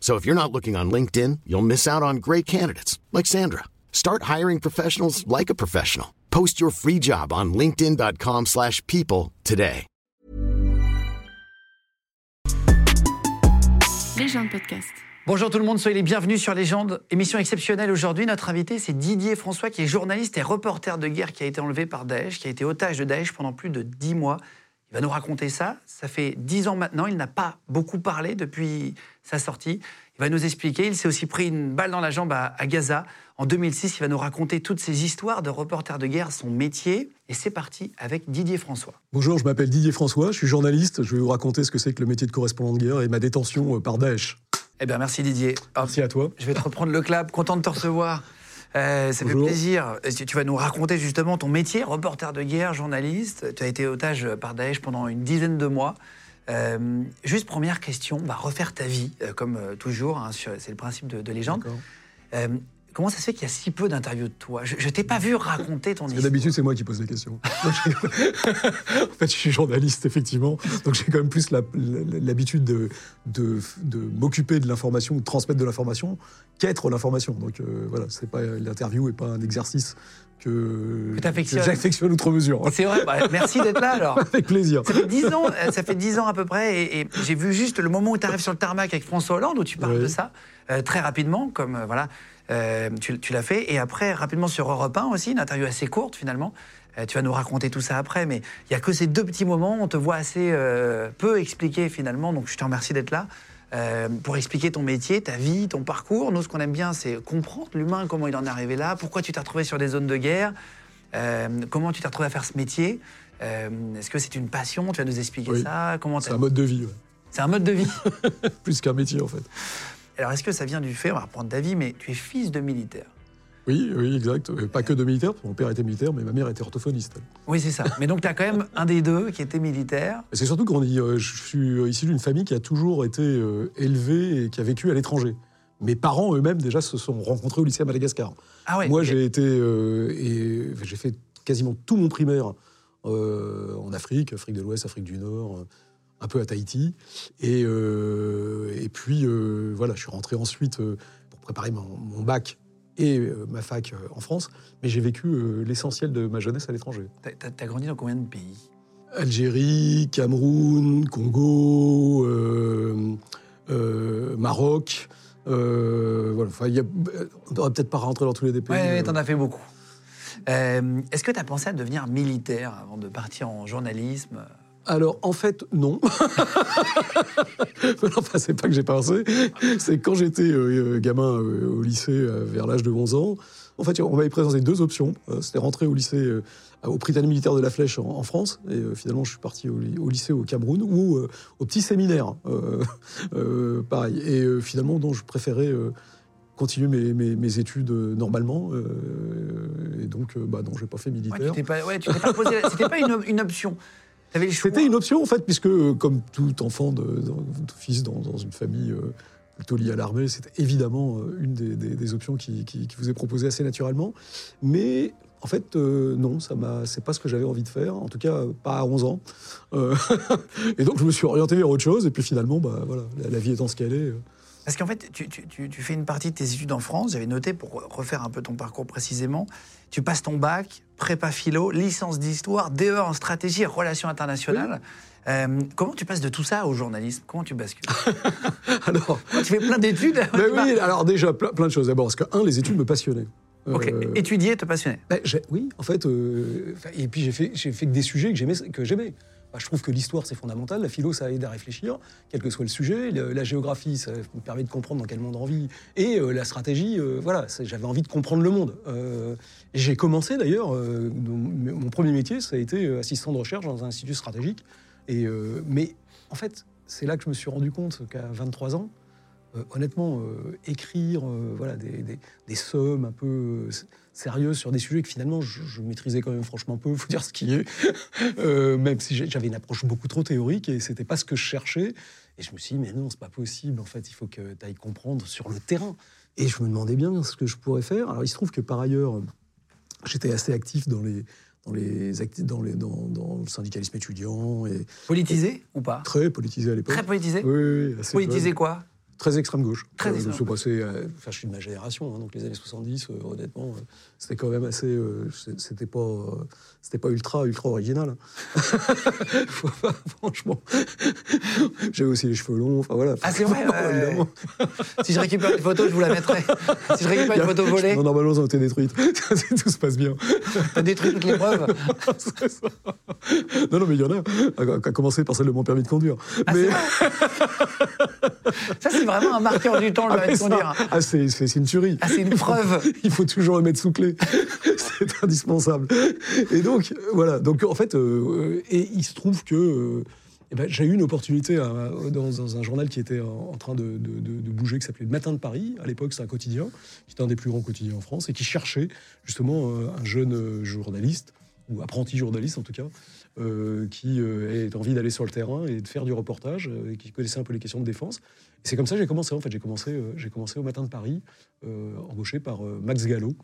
So if you're not looking on LinkedIn, you'll miss out on great candidates like Sandra. Start hiring professionals like a professional. Post your free job on linkedin.com/people slash people today. Légende podcast. Bonjour tout le monde, soyez les bienvenus sur Légende. Émission exceptionnelle aujourd'hui. Notre invité, c'est Didier François, qui est journaliste et reporter de guerre qui a été enlevé par Daesh, qui a été otage de Daesh pendant plus de dix mois. Il va nous raconter ça. Ça fait dix ans maintenant. Il n'a pas beaucoup parlé depuis sa sortie. Il va nous expliquer. Il s'est aussi pris une balle dans la jambe à, à Gaza. En 2006, il va nous raconter toutes ces histoires de reporter de guerre, son métier. Et c'est parti avec Didier François. Bonjour, je m'appelle Didier François, je suis journaliste. Je vais vous raconter ce que c'est que le métier de correspondant de guerre et ma détention euh, par Daesh. Eh bien, merci Didier. Hop, Merci à toi. Je vais te reprendre le clap. Content de te recevoir. Euh, ça Bonjour. fait plaisir. Tu vas nous raconter justement ton métier, reporter de guerre, journaliste? Tu as été otage par Daesh pendant une dizaine de mois. Euh, juste première question, bah, refaire ta vie, euh, comme toujours, hein, c'est le principe de, de légende. Comment ça se fait qu'il y a si peu d'interviews de toi? Je, je t'ai pas vu raconter ton histoire. d'habitude, c'est moi qui pose les questions. En fait, je suis journaliste, effectivement. Donc, j'ai quand même plus l'habitude de, de, de m'occuper de l'information ou de transmettre de l'information qu'être l'information. Donc, euh, voilà, c'est pas l'interview et pas un exercice que, Que j'affectionne outre mesure. C'est vrai, bah, merci d'être là alors. Avec plaisir. Ça fait 10 ans, euh, ça fait 10 ans à peu près, et, et j'ai vu juste le moment où tu arrives sur le tarmac avec François Hollande, où tu parles Oui. de ça, euh, très rapidement, comme euh, voilà, euh, tu, tu l'as fait, et après, rapidement sur Europe 1 aussi, une interview assez courte finalement. Euh, tu vas nous raconter tout ça après, mais il n'y a que ces deux petits moments, on te voit assez euh, peu expliquer finalement, donc je te remercie d'être là. euh, pour expliquer ton métier, ta vie, ton parcours. Nous, ce qu'on aime bien, c'est comprendre l'humain, comment il en est arrivé là, pourquoi tu t'es retrouvé sur des zones de guerre, comment tu t'es retrouvé à faire ce métier. Est-ce que c'est une passion? Tu vas nous expliquer Oui. ça Comment C'est un mode de vie, ouais. C'est un mode de vie. plus qu'un métier, en fait. Alors, est-ce que ça vient du fait, on va reprendre ta vie, mais tu es fils de militaire? Oui, oui, exact. Euh, Pas que de militaire, mon père était militaire, mais ma mère était orthophoniste. Oui, c'est ça. Mais donc, tu as quand même un des deux qui était militaire. C'est surtout qu'on dit, euh, je suis issu d'une famille qui a toujours été euh, élevée et qui a vécu à l'étranger. Mes parents eux-mêmes déjà se sont rencontrés au lycée à Madagascar. Ah ouais Moi, j'ai été euh, et j'ai fait quasiment tout mon primaire euh, en Afrique, Afrique de l'Ouest, Afrique du Nord, euh, un peu à Tahiti. Et, euh, et puis euh, voilà, je suis rentré ensuite euh, pour préparer mon, mon bac et ma fac en France. Mais j'ai vécu l'essentiel de ma jeunesse à l'étranger. T'as- T'as grandi dans combien de pays? Algérie, Cameroun, Congo, euh, euh, Maroc. euh, voilà. Enfin, y a- on ne devrait peut-être pas rentrer dans tous les pays. Ouais, ouais, t'en as fait beaucoup. Est-ce que tu as pensé à devenir militaire avant de partir en journalisme? Alors, en fait, non. Enfin, c'est pas que j'ai pensé. C'est quand j'étais euh, euh, gamin euh, au lycée, euh, vers l'âge de 11 ans, en fait, on m'avait présenté deux options. Euh, C'était rentrer au lycée, au Britannique militaire de la Flèche en, en France. Et finalement, je suis parti au, ly- au lycée au Cameroun ou au petit séminaire. pareil. Et finalement, non, je préférais. continuer mes, mes- mes études normalement et donc bah non j'ai pas fait Ouais, militaire tu t'es pas, ouais, posé. C'était pas une, une option. C'était une option en fait, puisque euh, comme tout enfant, de, de- de fils dans, dans une famille euh, plutôt liée à l'armée, c'était évidemment euh, une des, des- des options qui, qui- qui vous est proposée assez naturellement. Mais en fait, euh, non, ça m'a, c'est pas ce que j'avais envie de faire. En tout cas, pas à 11 ans. Euh, et donc, je me suis orienté vers autre chose. Et puis finalement, bah voilà, la, la vie étant ce qu'elle est. Parce qu'en fait, tu- tu fais une partie de tes études en France. J'avais noté pour refaire un peu ton parcours précisément. Tu passes ton bac, prépa philo, licence d'histoire, DE en stratégie et relations internationales. Euh, comment tu passes de tout ça au journalisme? Comment tu bascules? Alors, Tu fais plein d'études. ben oui, alors déjà, plein, plein de choses. D'abord, parce que, un, les études me passionnaient. Ok. Euh, Étudier te passionnait? Ben, oui, en fait, euh, et puis j'ai fait, fait que des sujets que j'aimais. Que j'aimais. Bah, je trouve que l'histoire, c'est fondamental. La philo, ça aide à réfléchir, quel que soit le sujet. La géographie, ça me permet de comprendre dans quel monde on vit. Et euh, la stratégie, euh, voilà, j'avais envie de comprendre le monde. Euh, j'ai commencé d'ailleurs, mon premier métier, ça a été assistant de recherche dans un institut stratégique. Et, mais en fait, c'est là que je me suis rendu compte qu'à 23 ans, honnêtement, écrire voilà, des sommes un peu s- sérieuses sur des sujets que finalement je, je maîtrisais quand même franchement peu, faut dire ce qui est, Euh, même si j'avais une approche beaucoup trop théorique et c'était pas ce que je cherchais. Et je me suis dit, mais non, c'est pas possible, en fait, il faut que tu ailles comprendre sur le terrain. Et je me demandais bien ce que je pourrais faire. Alors il se trouve que par ailleurs, j'étais assez actif dans les. Dans, les dans, les, dans, dans le syndicalisme étudiant et Politisé ou pas? Très politisé à l'époque. Très politisé? Oui, oui, oui, assez Politisé quoi? Très extrême gauche. Très Euh, extrême euh, enfin, je suis de ma génération, hein, donc les années 70, euh, honnêtement, euh, c'était quand même assez. c'était pas, c'était pas ultra, ultra original. Faut pas- Franchement, j'avais aussi les cheveux longs. Enfin voilà. Ah, c'est vrai, évidemment. Si je récupère une photo, je vous la mettrai. Si je récupère une photo volée, Non, normalement, elles ont été détruites. Tout se passe bien. t'as détruit toutes les preuves. Ça. Non, non, mais il y en a. À, à commencer par celle de mon permis de conduire. Ah, mais, Ça, c'est vraiment un marqueur du temps, le Ah, mais de conduire. ah, c'est, c'est- une tuerie. Ah, c'est une preuve. Il faut toujours le mettre sous clé. c'est indispensable. Et donc, euh, voilà. Donc, en fait, euh, et il se trouve que euh, eh ben, j'ai eu une opportunité à- dans, dans un journal qui était en, en train de, de- de- de bouger, qui s'appelait Le Matin de Paris. À l'époque, c'est un quotidien, qui était un des plus grands quotidiens en France, et qui cherchait justement euh, un jeune journaliste, ou apprenti journaliste en tout cas, euh, qui euh, ait envie d'aller sur le terrain et de faire du reportage, euh, et qui connaissait un peu les questions de défense. C'est comme ça que j'ai commencé. En fait, j'ai commencé, euh, j'ai commencé au Matin de Paris, embauché par Max Gallo,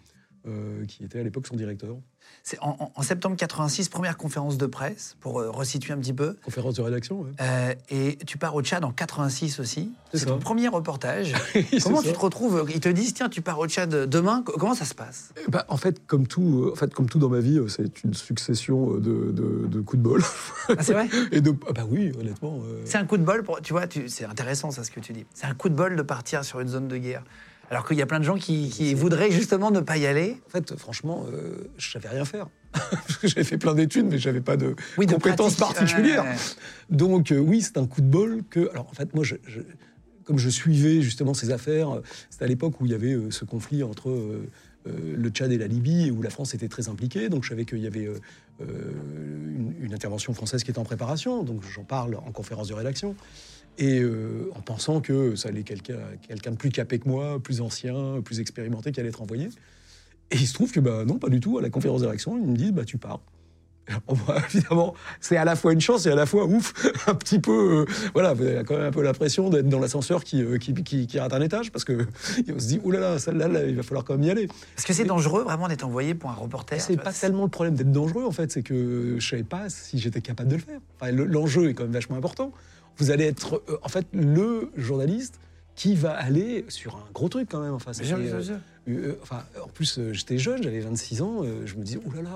euh, qui était à l'époque son directeur. C'est en, septembre 86, première conférence de presse, pour euh, resituer un petit peu. Conférence de rédaction, ouais. Euh, et tu pars au Tchad en 86 aussi. C'est ton premier reportage. Comment ça. tu te retrouves Ils te disent, tiens, tu pars au Tchad demain. Co- Comment ça se passe? Bah, en, fait, comme tout, euh, en fait, comme tout dans ma vie, euh, c'est une succession euh, de, de- de coups de bol. Ah, C'est vrai? Et de, ah bah oui, honnêtement. euh, C'est un coup de bol, pour, tu vois, c'est intéressant ça ce que tu dis. C'est un coup de bol de partir sur une zone de guerre. Alors qu'il y a plein de gens qui, qui voudraient justement ne pas y aller. En fait, franchement, euh, je savais rien faire. J'avais fait plein d'études, mais j'avais pas de Oui, compétences particulières. Donc euh, oui, c'est un coup de bol que. Alors en fait, moi, je, je- comme je suivais justement ces affaires, euh, c'était à l'époque où il y avait euh, ce conflit entre euh, le Tchad et la Libye, où la France était très impliquée. Donc je savais qu'il y avait euh, une, une intervention française qui était en préparation. Donc j'en parle en conférence de rédaction. Et euh, en pensant que ça allait quelqu'un quelqu'un de plus capé que moi, plus ancien, plus expérimenté qui allait être envoyé. Et il se trouve que bah, non, pas du tout. À la conférence de rédaction, ils me disent bah, tu pars. Bah, évidemment, c'est à la fois une chance et à la fois ouf, un petit peu. euh, voilà, vous avez quand même un peu l'impression d'être dans l'ascenseur qui, euh, qui, qui, qui rate un étage parce que on se dit oulala, celle-là, là, il va falloir quand même y aller. Parce que c'est dangereux vraiment d'être envoyé pour un reporter. C'est pas tellement le problème d'être dangereux en fait, c'est que je savais pas si j'étais capable de le faire. Enfin, L'enjeu est quand même vachement important. Vous allez être euh, en fait le journaliste qui va aller sur un gros truc quand même. Enfin, Bien bien euh, sûr. euh, enfin, en plus, euh, j'étais jeune, j'avais 26 ans, euh, je me disais, oh là là,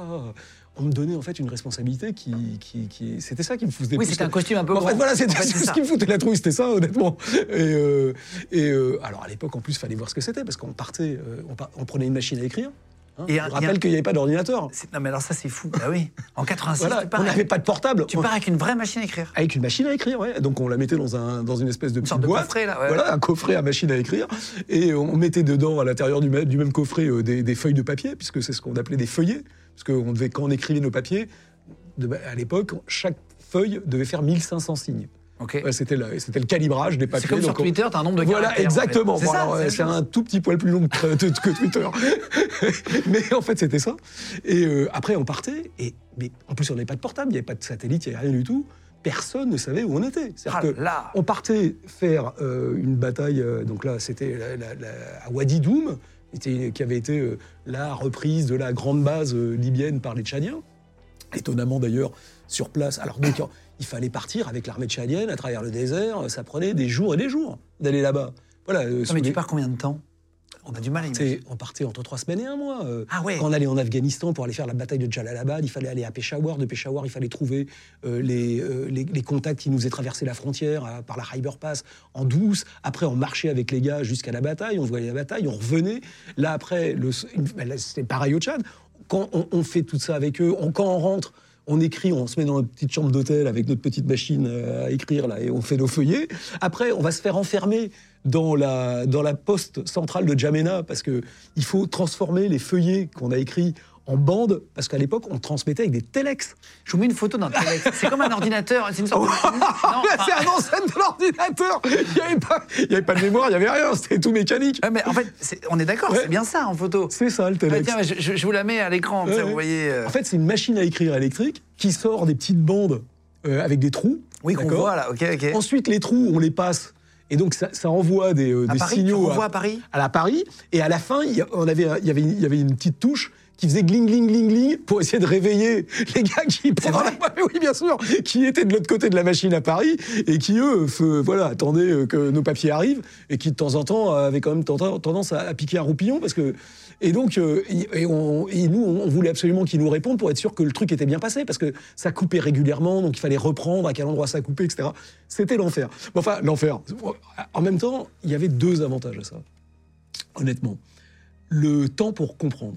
on me donnait en fait une responsabilité qui. qui, qui- C'était ça qui me faisait Oui, c'était un costume un peu En fait, voilà, c'était En fait, c'est ce ça. qui me foutait la trouille, c'était ça, honnêtement. Et, euh, et euh, alors, à l'époque, en plus, il fallait voir ce que c'était, parce qu'on partait, euh, on, par- on prenait une machine à écrire. Hein. Et un- rappelle un- qu'il n'y avait pas d'ordinateur. Non, mais alors ça, c'est fou. Ah oui. En 86, Voilà, tu pars, on n'avait avec, pas de portable. tu On- pars avec une vraie machine à écrire. avec une machine à écrire, ouais. Donc on la mettait dans, un, dans une espèce de petite sorte de coffret, là, ouais. Voilà, un coffret à machine à écrire. Et on mettait dedans, à l'intérieur du, même coffret, euh, des, des feuilles de papier, puisque c'est ce qu'on appelait des feuillets. Parce que on devait, quand on écrivait nos papiers, de- à l'époque, chaque feuille devait faire 1500 signes. Ouais, c'était, le calibrage des papiers. C'est comme sur Donc, on- Twitter, t'as un nombre de voilà, caractères, en fait. exactement. C'est Bon, ça, alors, c'est euh, la c'est chose. un tout petit poil plus long que, que Twitter. mais en fait, c'était ça. Et euh, après, on partait. Et, mais en plus, on n'avait pas de portable, il n'y avait pas de satellite, il n'y avait rien du tout. Personne ne savait où on était. C'est-à-dire Ah que là. on partait faire euh, une bataille. euh, donc là, c'était la- la- la- à Wadi Doum, était- qui avait été euh, la reprise de la grande base euh, libyenne par les Tchadiens. Étonnamment d'ailleurs, sur place. Alors donc, il fallait partir avec l'armée tchadienne à travers le désert. Ça prenait des jours et des jours d'aller là-bas. Voilà. euh, Non, mais tu pars combien de temps? On a du mal à imaginer. on partait entre trois semaines et un mois. euh. Ah ouais. Quand on allait en Afghanistan pour aller faire la bataille de Jalalabad, il fallait aller à Peshawar. De Peshawar, il fallait trouver euh, les, euh, les, les contacts qui nous aient traversé la frontière euh, par la Khyber Pass en douce. Après, on marchait avec les gars jusqu'à la bataille. On voyait la bataille, on revenait. Là, après, le- là, c'était pareil au Tchad. Quand on, on fait tout ça avec eux, on- quand on rentre, on écrit, on se met dans notre petite chambre d'hôtel avec notre petite machine euh, à écrire là, et on fait nos feuillets. Après, on va se faire enfermer dans la, dans la poste centrale de Djamena parce que il faut transformer les feuillets qu'on a écrits en bande, parce qu'à l'époque, on transmettait avec des telex. Je vous mets une photo d'un téléx. C'est comme un ordinateur. C'est une sorte de. C'est un ancêtre de l'ordinateur Il n'y avait, pas- avait de mémoire, il n'y avait rien, c'était tout mécanique. Ouais, mais en fait, on est d'accord, Ouais. c'est bien ça en photo. C'est ça le Ouais, telex. tiens, je, je- je vous la mets à l'écran, vous voyez. euh, En fait, c'est une machine à écrire électrique qui sort des petites bandes euh, avec des trous. oui, qu'on voit là, ok, ok. Ensuite, les trous, on les passe. Et donc, ça, ça envoie des, euh, À des Paris, signaux à Paris à la Paris. Et à la fin, il y, avait, il y avait une petite touche qui faisait gling, gling, gling, gling pour essayer de réveiller les gars qui pendant vrai la- Oui, bien sûr, qui étaient de l'autre côté de la machine à Paris et qui, eux, voilà, attendaient euh, que nos papiers arrivent et qui, de temps en temps, avaient quand même tendance tendance à, à piquer un roupillon parce que. Et donc, euh, et, on- et nous, on voulait absolument qu'ils nous répondent pour être sûr que le truc était bien passé, parce que ça coupait régulièrement, donc il fallait reprendre à quel endroit ça coupait, etc. C'était l'enfer. Bon, Enfin, l'enfer. En même temps, il y avait deux avantages à ça, honnêtement. Le temps pour comprendre.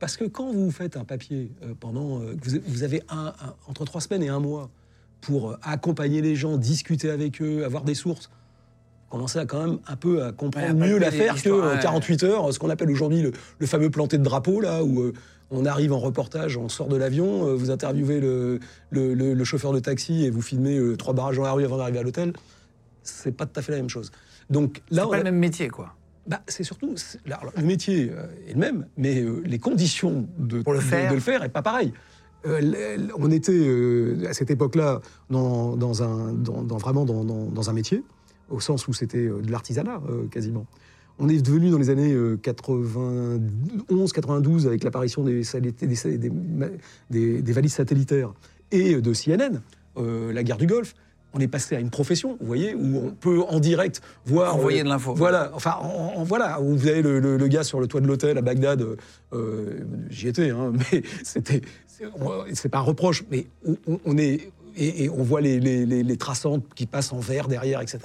Parce que quand vous faites un papier euh, pendant. euh, vous, avez un, un- entre trois semaines et un mois pour euh, accompagner les gens, discuter avec eux, avoir des sources, commencez à quand même un peu à comprendre Ouais, mieux l'affaire que l'histoire, euh, ouais. 48 heures, ce qu'on appelle aujourd'hui le, le fameux planté de drapeau, là, où on arrive en reportage, on sort de l'avion, vous interviewez le, le- le- le chauffeur de taxi et vous filmez trois barrages dans la rue avant d'arriver à l'hôtel. C'est pas tout à fait la même chose. Donc là, C'est pas a- le même métier, quoi. Bah, c'est surtout alors, le métier euh, est le même, mais euh, les conditions de, Pour le faire. de le faire est pas pareil. Euh, on était euh, à cette époque-là dans, dans un, dans, dans- vraiment dans, un métier, au sens où c'était de l'artisanat euh, quasiment. On est devenu dans les années 91-92 avec l'apparition des, satellites- des, des- des- des valises satellitaires et de CNN, la guerre du Golfe. On est passé à une profession, vous voyez, où on peut en direct voir Envoyer euh, de l'info. Voilà, enfin, en- en- voilà, où vous avez le, le- le gars sur le toit de l'hôtel à Bagdad, euh, euh, j'y étais, hein, mais c'était, c'est pas un reproche, mais on, est et, et on voit les, les, les- les traçantes qui passent en vert derrière, etc.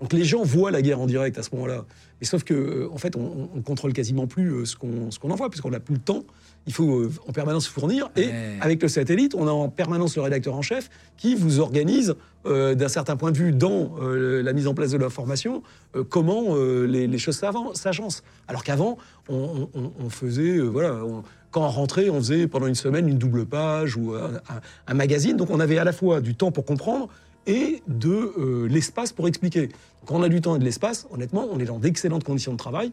Donc les gens voient la guerre en direct à ce moment-là. Mais sauf que, en fait, on, on contrôle quasiment plus ce qu'on ce qu'on envoie, puisqu'on n'a plus le temps. Il faut euh, en permanence fournir. Et Ouais. avec le satellite, on a en permanence le rédacteur en chef qui vous organise, euh, d'un certain point de vue, dans euh, la mise en place de l'information, euh, comment les, les choses s'agencent. Alors qu'avant, on, on- on faisait, voilà, on- quand on rentrait, on faisait pendant une semaine une double page ou un, un- un magazine. Donc on avait à la fois du temps pour comprendre et de l'espace pour expliquer. Quand on a du temps et de l'espace, honnêtement, on est dans d'excellentes conditions de travail.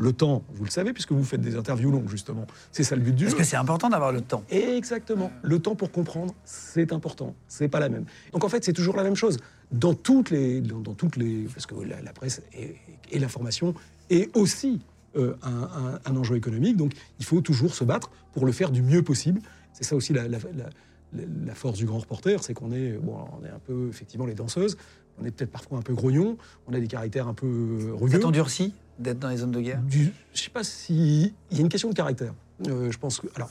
Le temps, vous le savez, puisque vous faites des interviews longues, justement. C'est ça le but du Parce jeu. que c'est important d'avoir le temps. Exactement. Le temps pour comprendre, c'est important. C'est pas la même. Donc en fait, c'est toujours la même chose. Dans toutes les, dans, dans toutes les, parce que la, la presse et, et l'information est aussi euh, un, un- un enjeu économique. Donc il faut toujours se battre pour le faire du mieux possible. C'est ça aussi la, force du grand reporter, c'est qu'on est, bon, on est un peu effectivement les danseuses. On est peut-être parfois un peu grognon. On a des caractères un peu euh, rugueux. t'endurcit? D'être dans les zones de guerre Du- je sais pas si il y a une question de caractère. Euh, je pense que alors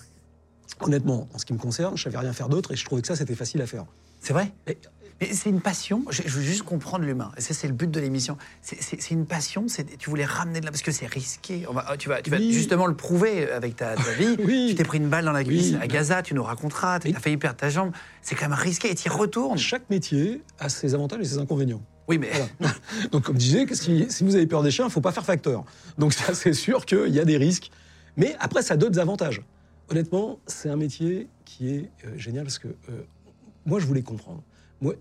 honnêtement, en ce qui me concerne, je savais rien faire d'autre et je trouvais que ça c'était facile à faire. C'est vrai Et- Mais c'est une passion. Je, veux juste comprendre l'humain. Ça, c'est le but de l'émission. C'est- une passion. Tu voulais ramener de la. Parce que c'est risqué. On va, tu vas, tu vas Oui. justement le prouver avec ta, ta vie. Oui. Tu t'es pris une balle dans la cuisse Oui. à Gaza, tu nous raconteras. Tu as failli perdre ta jambe. C'est quand même risqué et tu y retournes. Chaque métier a ses avantages et ses inconvénients. Oui, mais. Voilà. Donc comme je disais, que si, si vous avez peur des chiens, il faut pas faire facteur. Donc ça c'est sûr qu'il y a des risques. Mais après ça a d'autres avantages. Honnêtement, c'est un métier qui est euh, génial parce que euh, moi je voulais comprendre. Moi,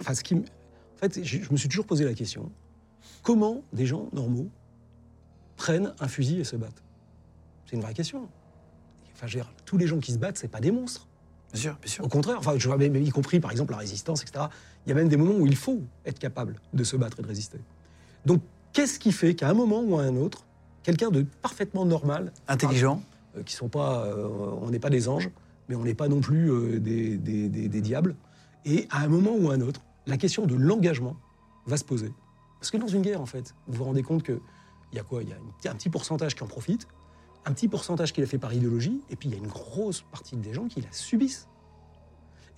enfin, ce qui, en fait, je, je me suis toujours posé la question comment des gens normaux prennent un fusil et se battent? C'est une vraie question. Enfin, je veux dire, tous les gens qui se battent, c'est pas des monstres. Bien sûr, bien sûr. Au contraire, enfin, je vois même, y compris par exemple la résistance, etc. Il y a même des moments où il faut être capable de se battre et de résister. Donc, qu'est-ce qui fait qu'à un moment ou à un autre, quelqu'un de parfaitement normal, Intelligent. euh, qui sont pas, euh, on n'est pas des anges, mais on n'est pas non plus euh, des, des- des- des diables, et à un moment ou à un autre, la question de l'engagement va se poser. Parce que dans une guerre, en fait, vous vous rendez compte que il y a quoi? Il y a un petit pourcentage qui en profite, un petit pourcentage qui l'a fait par idéologie, et puis il y a une grosse partie des gens qui la subissent.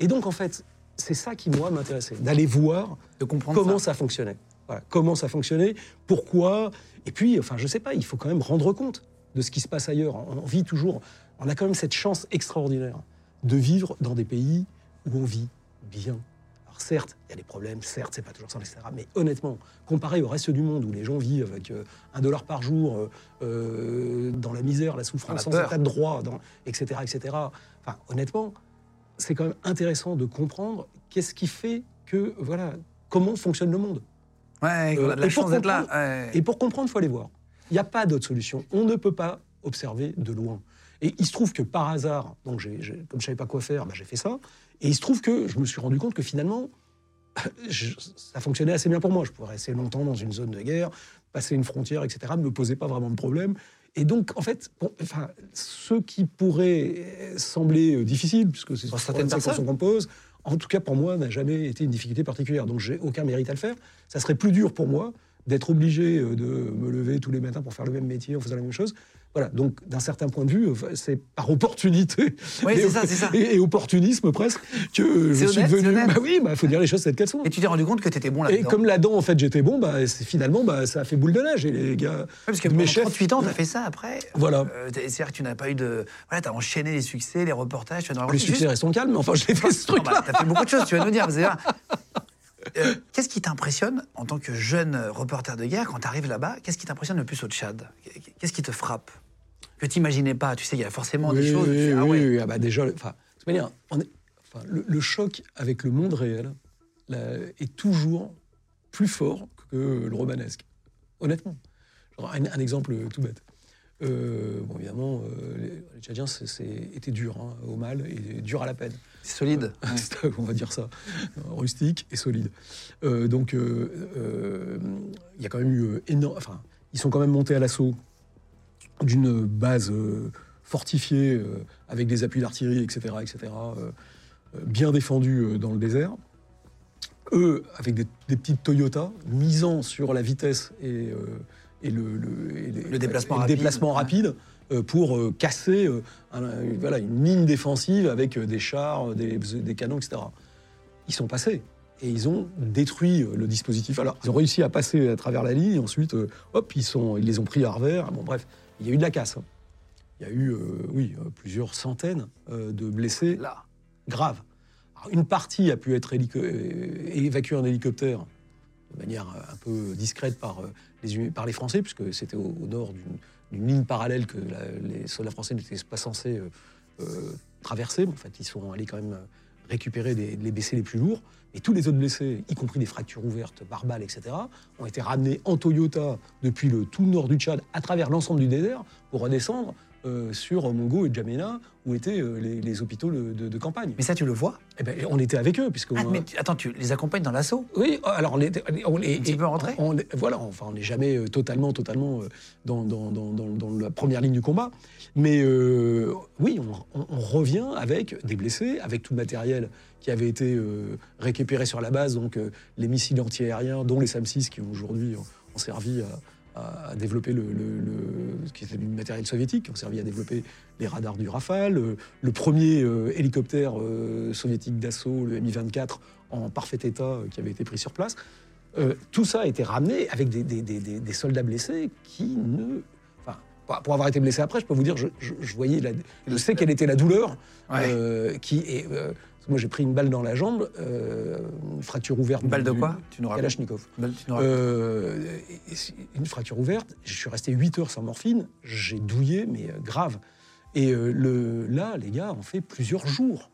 Et donc, en fait, c'est ça qui, moi, m'intéressait, d'aller voir De comprendre comment ça. ça, fonctionnait. Voilà, comment ça fonctionnait, pourquoi. Et puis, enfin, je sais pas, il faut quand même rendre compte de ce qui se passe ailleurs. On, on vit toujours, on a quand même cette chance extraordinaire de vivre dans des pays où on vit bien. Alors certes, il y a des problèmes, certes, c'est pas toujours ça, etc. Mais honnêtement, comparé au reste du monde où les gens vivent avec euh, un dollar par jour, euh, euh, dans la misère, la souffrance, sans état de droit, dans- etc., etc. Enfin, honnêtement, c'est quand même intéressant de comprendre qu'est-ce qui fait que, voilà, comment fonctionne le monde. Ouais, on a de la et pour chance d'être là. comprendre- ouais. Et pour comprendre, il faut aller voir. Il n'y a pas d'autre solution. On ne peut pas observer de loin. Et il se trouve que par hasard, donc comme je ne savais pas quoi faire, bah, j'ai fait ça. Et il se trouve que je me suis rendu compte que finalement, je- ça fonctionnait assez bien pour moi. Je pouvais rester longtemps dans une zone de guerre, passer une frontière, etc. ne me posait pas vraiment de problème. Et donc, en fait, bon, enfin, ce qui pourrait sembler euh, difficile, puisque c'est certaines qu'on personnes. s'en compose, en tout cas pour moi, n'a jamais été une difficulté particulière. Donc, j'ai aucun mérite à le faire. Ça serait plus dur pour moi d'être obligé euh, de me lever tous les matins pour faire le même métier en faisant la même chose. Voilà, donc d'un certain point de vue, euh, c'est par opportunité Oui, et, c'est ça, c'est ça. et, et opportunisme presque que je suis devenu. Bah oui, bah faut dire les choses telles qu'elles sont. Et tu t'es rendu compte que tu étais bon là-dedans. Et comme là-dedans, en fait, j'étais bon, bah, finalement, bah, ça a fait boule de neige. Et les gars, Ouais, parce que mes chefs- 38 ans, tu as fait ça après. Voilà. Euh, C'est-à-dire que tu n'as pas eu de. Voilà, tu as enchaîné les succès, les reportages. Tu as dans les succès restons calmes, mais enfin, j'ai fait ce truc-là. bah, t'as fait beaucoup de choses, tu vas nous dire. Euh, Qu'est-ce qui t'impressionne en tant que jeune reporter de guerre quand tu arrives là-bas? Qu'est-ce qui t'impressionne le plus au Tchad? Qu'est-ce qui te frappe? Que tu n'imaginais pas Tu sais, il y a forcément des choses. tu oui, fais, ah oui, oui. Ah bah déjà, enfin, de toute manière, on est- le, le choc avec le monde réel là, est toujours plus fort que le romanesque. Honnêtement. Genre, un, un exemple tout bête. Euh, bon, évidemment, euh, les, les Tchadiens, étaient durs hein, au mal et durs à la peine. Solide. Ouais. On va dire ça, rustique et solide. Euh, donc, euh, euh, il y a quand même eu énorme. Enfin, ils sont quand même montés à l'assaut d'une base fortifiée avec des appuis d'artillerie, etc., etc., bien défendue dans le désert. Eux, avec des, des petites Toyota, misant sur la vitesse et, et le, le- et les- Le déplacement et le rapide. déplacement rapide, pour euh, casser euh, voilà, une ligne défensive avec euh, des chars, des, des canons, etc. Ils sont passés et ils ont détruit euh, le dispositif. Alors, ils ont réussi à passer à travers la ligne et ensuite, euh, hop, ils, sont, ils les ont pris à revers. Bon, bref, il y a eu de la casse. hein. Il y a eu, euh, oui, euh, plusieurs centaines euh, de blessés Là. graves. Alors, une partie a pu être euh, évacuée en hélicoptère de manière euh, un peu discrète par, euh, les, Uni- par les Français, puisque c'était au, au nord d'une- d'une ligne parallèle que les soldats français n'étaient pas censés euh, euh, traverser. En fait, ils sont allés quand même euh, récupérer les blessés les plus lourds. Et tous les autres blessés, y compris des fractures ouvertes par balles, etc., ont été ramenés en Toyota depuis le tout nord du Tchad à travers l'ensemble du désert pour redescendre euh, sur Mongo et Djamena, où étaient euh, les, les hôpitaux de, de- de campagne. Mais ça, tu le vois Eh ben, on était avec eux, puisque Ah, mais tu- attends, tu les accompagnes dans l'assaut? Oui, alors on est, on est- Un petit peu rentré on voilà, enfin on n'est jamais euh, totalement, totalement dans, dans, dans, dans- dans la première ligne du combat, mais euh, oui, on, revient avec des blessés, avec tout le matériel qui avait été récupéré sur la base, donc les missiles antiaériens, dont les SAM-6 qui ont aujourd'hui ont servi à, à- développer le, le- le- ce qui était du matériel soviétique, qui ont servi à développer les radars du Rafale, euh, le premier euh, hélicoptère euh, soviétique d'assaut, le Mi-24, en parfait état, euh, qui avait été pris sur place. Tout ça a été ramené avec des, des- des- des- des soldats blessés qui ne. Enfin, pour- avoir été blessé après, je peux vous dire, je, je- je voyais, la- je sais quelle était la douleur Ouais. qui est. moi, j'ai pris une balle dans la jambe, euh, une fracture ouverte. Une balle de quoi Tu nous Kalachnikov. Euh, une fracture ouverte. Je suis resté 8 heures sans morphine. J'ai douillé, mais euh, grave. Et euh, le, là, les gars ont fait plusieurs jours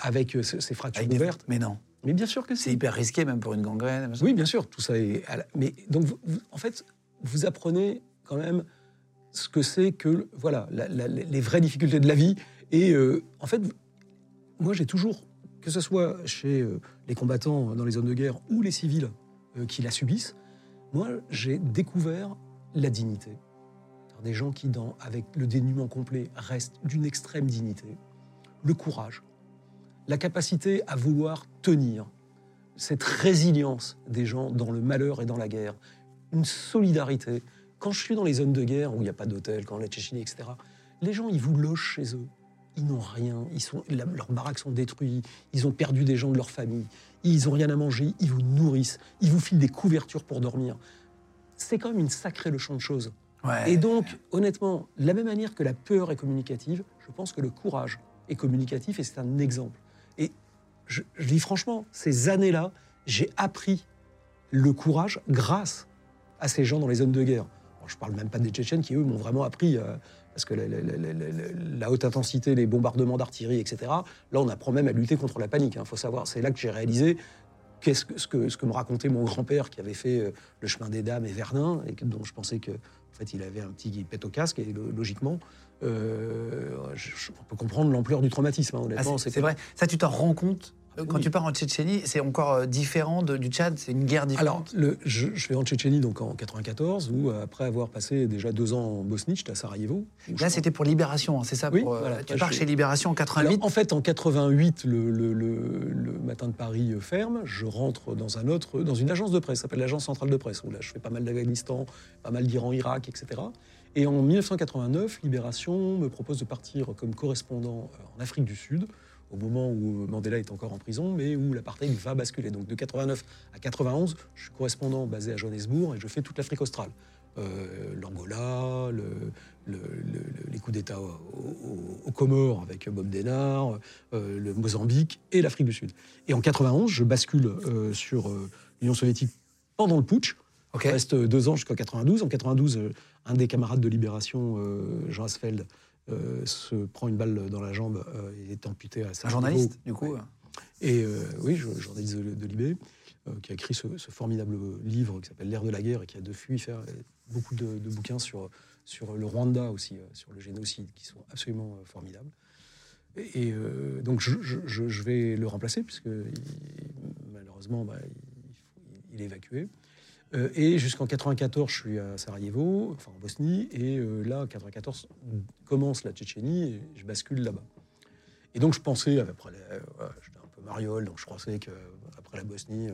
avec ce- ces fractures Avec des- ouvertes. Mais non. Mais bien sûr que C'est c'est. hyper risqué, même pour une gangrène. Oui, bien sûr, tout ça est. la- Mais donc, vous- vous- en fait, vous apprenez quand même ce que c'est que voilà la- la- les vraies difficultés de la vie. Et euh, en fait, moi, j'ai toujours, que ce soit chez euh, les combattants dans les zones de guerre ou les civils euh, qui la subissent, moi, j'ai découvert la dignité. Des gens qui, dans, avec le dénuement complet, restent d'une extrême dignité, le courage, la capacité à vouloir tenir, cette résilience des gens dans le malheur et dans la guerre, une solidarité. Quand je suis dans les zones de guerre où il n'y a pas d'hôtel, quand la Tchétchénie, etc., les gens, ils vous logent chez eux. Ils n'ont rien, ils sont, la- leurs baraques sont détruites, ils ont perdu des gens de leur famille, ils n'ont rien à manger, ils vous nourrissent, ils vous filent des couvertures pour dormir. C'est quand même une sacrée leçon de choses. Ouais. Et donc, honnêtement, de la même manière que la peur est communicative, je pense que le courage est communicatif et c'est un exemple. Et je, je dis franchement, ces années-là, j'ai appris le courage grâce à ces gens dans les zones de guerre. Alors, je parle même pas des Tchétchènes qui, eux, m'ont vraiment appris, euh, parce que la, haute intensité, les bombardements d'artillerie, etc., là, on apprend même à lutter contre la panique. Il faut savoir, c'est là que j'ai réalisé qu'est-ce que, ce, que, ce que me racontait mon grand-père qui avait fait euh, le chemin des dames et Verdun, et dont je pensais que, en fait, il avait un petit pet au casque, et lo- logiquement, euh, je- je- on peut comprendre l'ampleur du traumatisme, hein, Ah, honnêtement. c'est c'est vrai. Ça, tu t'en rends compte Quand Oui. tu pars en Tchétchénie, c'est encore euh, différent de- du Tchad C'est une guerre Alors, différente le- je, je vais en Tchétchénie donc en 94, où euh, après avoir passé déjà deux ans en Bosnie, j'étais à Sarajevo. Là, c'était pour Libération, hein, c'est ça Oui, pour, euh, voilà. Tu pars chez Libération en 88. Alors, en fait, en 88, le, le- le- le matin de Paris ferme. Je rentre dans un autre, dans une agence de presse, ça s'appelle l'agence centrale de presse, où là, je fais pas mal d'Afghanistan, pas mal d'Iran, Irak, etc. Et en 1989, Libération me propose de partir comme correspondant en Afrique du Sud, au moment où Mandela est encore en prison, mais où l'apartheid va basculer. Donc de 89 à 91, je suis correspondant basé à Johannesburg et je fais toute l'Afrique australe. Euh, L'Angola, le- le- le- les coups d'État au- au- aux Comores avec Bob Denard, euh, le Mozambique et l'Afrique du Sud. Et en 91, je bascule euh, sur l'Union soviétique pendant le putsch. Ok. Je reste deux ans jusqu'en 92. En 92, euh, un des camarades de Libération, Jean Asfeld, euh, se prend une balle dans la jambe euh, et est amputé à Un Sarajevo. journaliste, du coup. Ouais. Et euh, oui, je- journaliste de, de Libé, euh, qui a écrit ce, ce formidable livre qui s'appelle L'ère de la guerre et qui a depuis fait euh, beaucoup de, de bouquins sur, sur le Rwanda aussi, euh, sur le génocide, qui sont absolument euh, formidables. Et, et, euh, donc je, je- je- je vais le remplacer, puisque il- malheureusement, bah, il, il est évacué. Euh, et jusqu'en 94, je suis à Sarajevo, enfin en Bosnie, et euh, là, en 94, commence la Tchétchénie, et je bascule là-bas. Et donc je pensais, après, euh, voilà, j'étais un peu mariole, donc je pensais qu'après la Bosnie,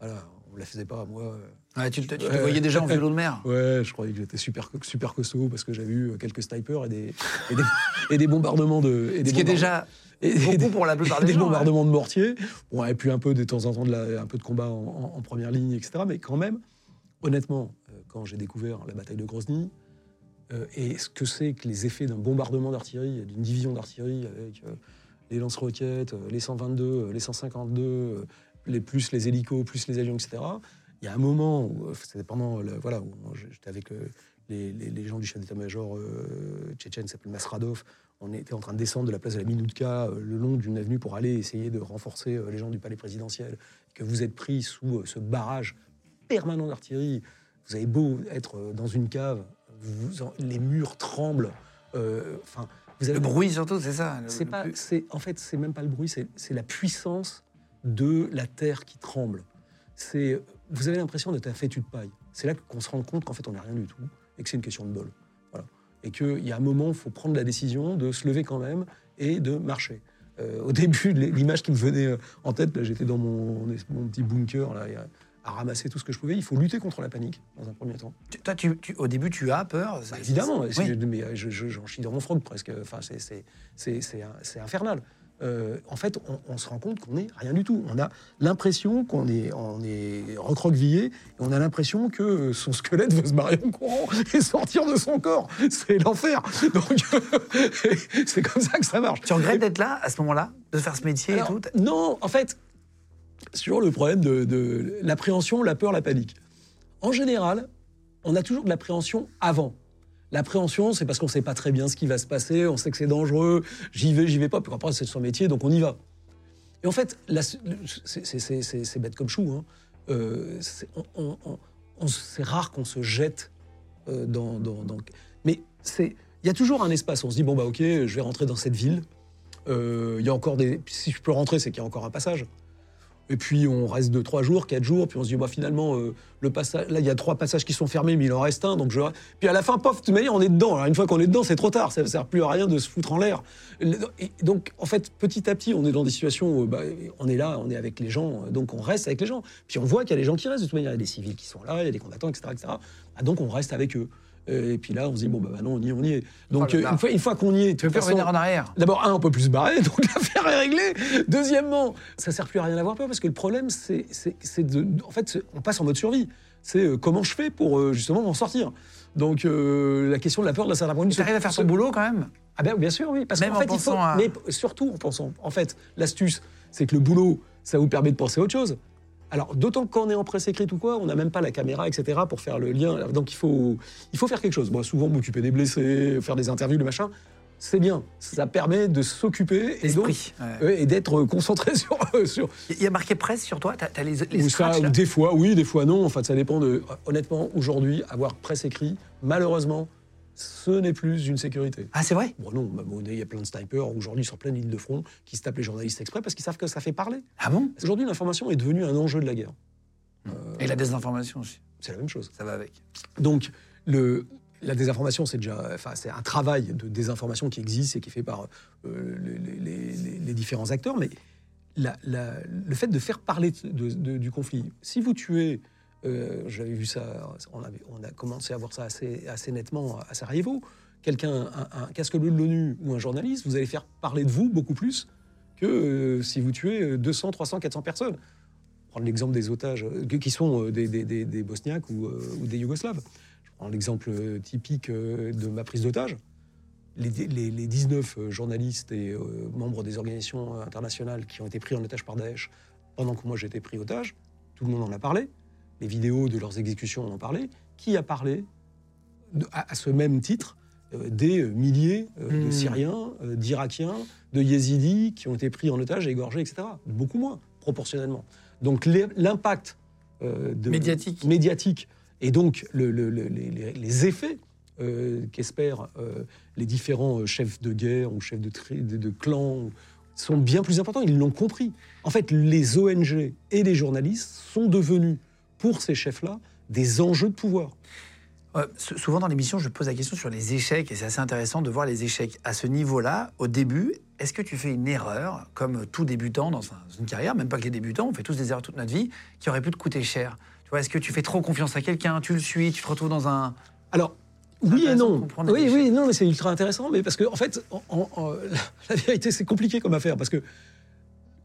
voilà, on ne la faisait pas à moi. Ouais, tu te, tu te Ouais. voyais déjà en vélo de mer. Ouais, je croyais que j'étais super, super costaud parce que j'avais eu quelques snipers et des, et des, et des bombardements de. Et des Ce qui est déjà et- et beaucoup des- pour la plupart des des gens. ouais. bombardements de mortiers. Bon, et puis un peu de temps en temps de la- un peu de combat en, en- en première ligne, etc. Mais quand même, honnêtement, euh, quand j'ai découvert la bataille de Grozny euh, et ce que c'est que les effets d'un bombardement d'artillerie, d'une division d'artillerie avec euh, les lance-roquettes, les 122, euh, les 152, euh, les plus les hélicos, plus les avions, etc. Il y a un moment où euh, c'était pendant le- voilà où j'étais avec euh, les, les- les gens du chef d'état-major euh, tchétchène, qui s'appelle Masradov. On était en train de descendre de la place de la Minoutka euh, le long d'une avenue pour aller essayer de renforcer euh, les gens du palais présidentiel. Que vous êtes pris sous euh, ce barrage permanent d'artillerie. Vous avez beau être euh, dans une cave, vous en- les murs tremblent. euh, Enfin, vous avez Le bruit surtout, c'est ça. le- c'est le pas, c'est en fait, c'est même pas le bruit, c'est c'est la puissance de la terre qui tremble. C'est, vous avez l'impression d'être un fétu de paille. C'est là qu'on se rend compte qu'en fait, on n'est rien du tout et que c'est une question de bol. Voilà. Et qu'il y a un moment, il faut prendre la décision de se lever quand même et de marcher. Euh, au début, l'image qui me venait euh, en tête, j'étais dans mon, mon petit bunker là, et à, ramasser tout ce que je pouvais. Il faut lutter contre la panique dans un premier temps. Tu- Toi, tu, tu- au début, tu as peur. Bah, évidemment, oui. mais euh, je- je- j'en chie dans mon froc presque. Enfin, c'est infernal. Euh, en fait, on, on se rend compte qu'on n'est rien du tout. On a l'impression qu'on est, on est recroquevillé et on a l'impression que son squelette veut se barrer en courant et sortir de son corps. C'est l'enfer. Donc, c'est comme ça que ça marche. Tu regrettes d'être là, à ce moment-là, de faire ce métier Alors, et tout Non, en fait, sur le problème de, de l'appréhension, la peur, la panique. En général, on a toujours de l'appréhension avant. L'appréhension, c'est parce qu'on ne sait pas très bien ce qui va se passer, on sait que c'est dangereux, j'y vais, j'y vais pas, puis après c'est son métier, donc on y va. Et en fait, c'est- bête comme chou. Hein. Euh, c'est on- rare qu'on se jette euh, dans, dans- dans- Mais il y a toujours un espace. On se dit bon bah ok, je vais rentrer dans cette ville. Euh, Il y a encore des. Si je peux rentrer, c'est qu'il y a encore un passage. Et puis on reste deux, trois jours, quatre jours, puis on se dit bah finalement euh, le passage, là il y a trois passages qui sont fermés, mais il en reste un, donc je. Puis à la fin, pof, de toute manière on est dedans. Alors une fois qu'on est dedans, c'est trop tard, ça ne sert plus à rien de se foutre en l'air. Donc en fait, petit à petit, on est dans des situations où bah, on est là, on est avec les gens, donc on reste avec les gens. Puis on voit qu'il y a des gens qui restent. De toute manière, il y a des civils qui sont là, il y a des combattants, etc., etc. Ah, donc on reste avec eux. Et puis là, on se dit bon bah, bah non, on y est, on y est. Donc Oh là euh, là. une fois, une fois qu'on y est, Tu veux toute plus revenir en arrière? D'abord, un, on peut plus se barrer, donc l'affaire est réglée. Deuxièmement, ça sert plus à rien d'avoir peur parce que le problème, c'est, de, en fait, on passe en mode survie. C'est euh, comment je fais pour euh, justement m'en sortir? Donc euh, la question de la peur, la certain point de vue, Tu arrives à faire ton boulot quand même? Ah ben, bien sûr, oui. Parce Même qu'en en fait, il faut, à- mais surtout en pensant. En fait, l'astuce, c'est que le boulot, ça vous permet de penser à autre chose. Alors, d'autant que quand on est en presse écrite ou quoi, on n'a même pas la caméra, etc., pour faire le lien. Donc, il faut, il faut faire quelque chose. Moi, souvent, m'occuper des blessés, faire des interviews, le machin, c'est bien. Ça permet de s'occuper et, ouais. Ouais, et d'être concentré sur. sur Il y a marqué presse sur toi? T'as as les, les ou ça, scratchs, ou là? des fois, oui, des fois non. En fait, ça dépend de. Honnêtement, aujourd'hui, avoir presse écrit, malheureusement, ce n'est plus une sécurité. Ah, c'est vrai? Bon, non, bah, bon, il y a plein de snipers aujourd'hui sur pleine ligne de front qui se tapent les journalistes exprès parce qu'ils savent que ça fait parler. Ah bon? Aujourd'hui, l'information est devenue un enjeu de la guerre. Et la désinformation aussi, C'est la même chose. ça va avec. Donc, le, la désinformation, c'est déjà, enfin, c'est un travail de désinformation qui existe et qui est fait par euh, les, les- les- les différents acteurs. Mais la- la- le fait de faire parler de- de- du conflit, si vous tuez, euh, j'avais vu ça, on, a commencé à voir ça assez, nettement à Sarajevo. Quelqu'un, un, casque bleu de l'ONU ou un journaliste, vous allez faire parler de vous beaucoup plus que euh, si vous tuez 200, 300, 400 personnes. Prendre l'exemple des otages euh, qui sont des, des- Bosniaques ou, des Yougoslaves. Je prends l'exemple typique de ma prise d'otage. Les, les- les 19 euh, journalistes et membres des organisations internationales qui ont été pris en otage par Daesh pendant que moi j'étais pris otage, tout le monde en a parlé. Les vidéos de leurs exécutions en ont parlé. Qui a parlé de- à, à ce même titre euh, des euh, milliers euh, de Hmm. Syriens, euh, d'Irakiens, de Yézidis qui ont été pris en otage égorgés, etc. Beaucoup moins, proportionnellement. Donc l'impact Médiatique. médiatique et donc le- le- le- les, effets qu'espèrent les différents chefs de guerre ou chefs de, de, de clans sont bien plus importants. Ils l'ont compris. En fait, les ONG et les journalistes sont devenus, pour ces chefs-là, des enjeux de pouvoir. Sou- souvent dans l'émission, je pose la question sur les échecs, et c'est assez intéressant de voir les échecs à ce niveau-là, au début. Est-ce que tu fais une erreur, comme tout débutant dans un- une carrière, même pas que les débutants, on fait tous des erreurs toute notre vie, qui aurait pu te coûter cher? Tu vois, est-ce que tu fais trop confiance à quelqu'un, tu le suis, tu te retrouves dans un... Alors, oui et non. Oui, oui, non, mais c'est ultra intéressant, mais parce que, en fait, en- en- la vérité, c'est compliqué comme affaire, parce que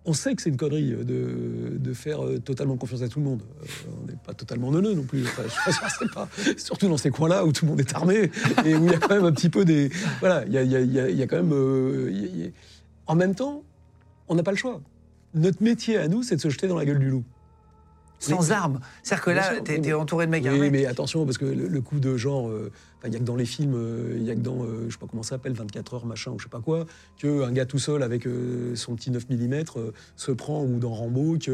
on sait que c'est une connerie euh, de, de faire euh, totalement confiance à tout le monde. Euh, on n'est pas totalement neuneux non plus. Enfin, je pas surtout dans ces coins-là où tout le monde est armé et où il y a quand même un petit peu des. Voilà, il y a, y a- y a- y a quand même. euh, y a- En même temps, on n'a pas le choix. Notre métier à nous, c'est de se jeter dans la gueule du loup. Sans armes. C'est-à-dire que là, t'es oui. entouré de mecs Oui, armés. mais attention, parce que le, le coup de genre, euh, il y a que dans les films, euh, il y a que dans, euh, je sais pas comment ça s'appelle, 24 heures, machin, ou je sais pas quoi, qu'un gars tout seul avec euh, son petit 9 mm se prend, ou dans Rambo, qu'il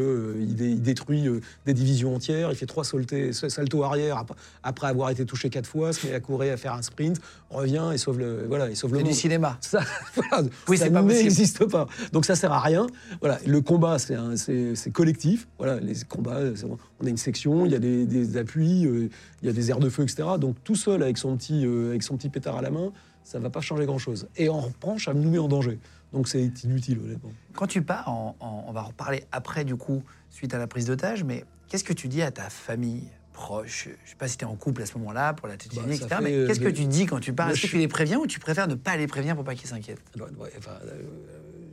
il détruit des divisions entières, il fait trois saltés, salto arrière ap- après avoir été touché quatre fois, se met à courir, à faire un sprint, revient et sauve le, voilà, et sauve le C'est du cinéma. Ça, voilà, Oui, ça n'existe pas. Donc ça sert à rien. Voilà, le combat, c'est collectif. Voilà, les combats, on a une section, il y a des, des appuis, il y a des airs de feu, etc. Donc tout seul avec son petit, euh, avec son petit pétard à la main, ça va pas changer grand-chose. Et en revanche, ça nous met en danger. Donc c'est inutile, honnêtement. Quand tu pars, en- en- on va en reparler après, du coup, suite à la prise d'otage, mais qu'est-ce que tu dis à ta famille proche? Je sais pas si tu es en couple à ce moment-là, pour la Bah, ça etc. fait, Mais euh, qu'est-ce que tu dis quand tu pars? Est-ce que tu les préviens ou tu préfères ne pas les prévenir pour pas qu'ils s'inquiètent? Enfin, euh,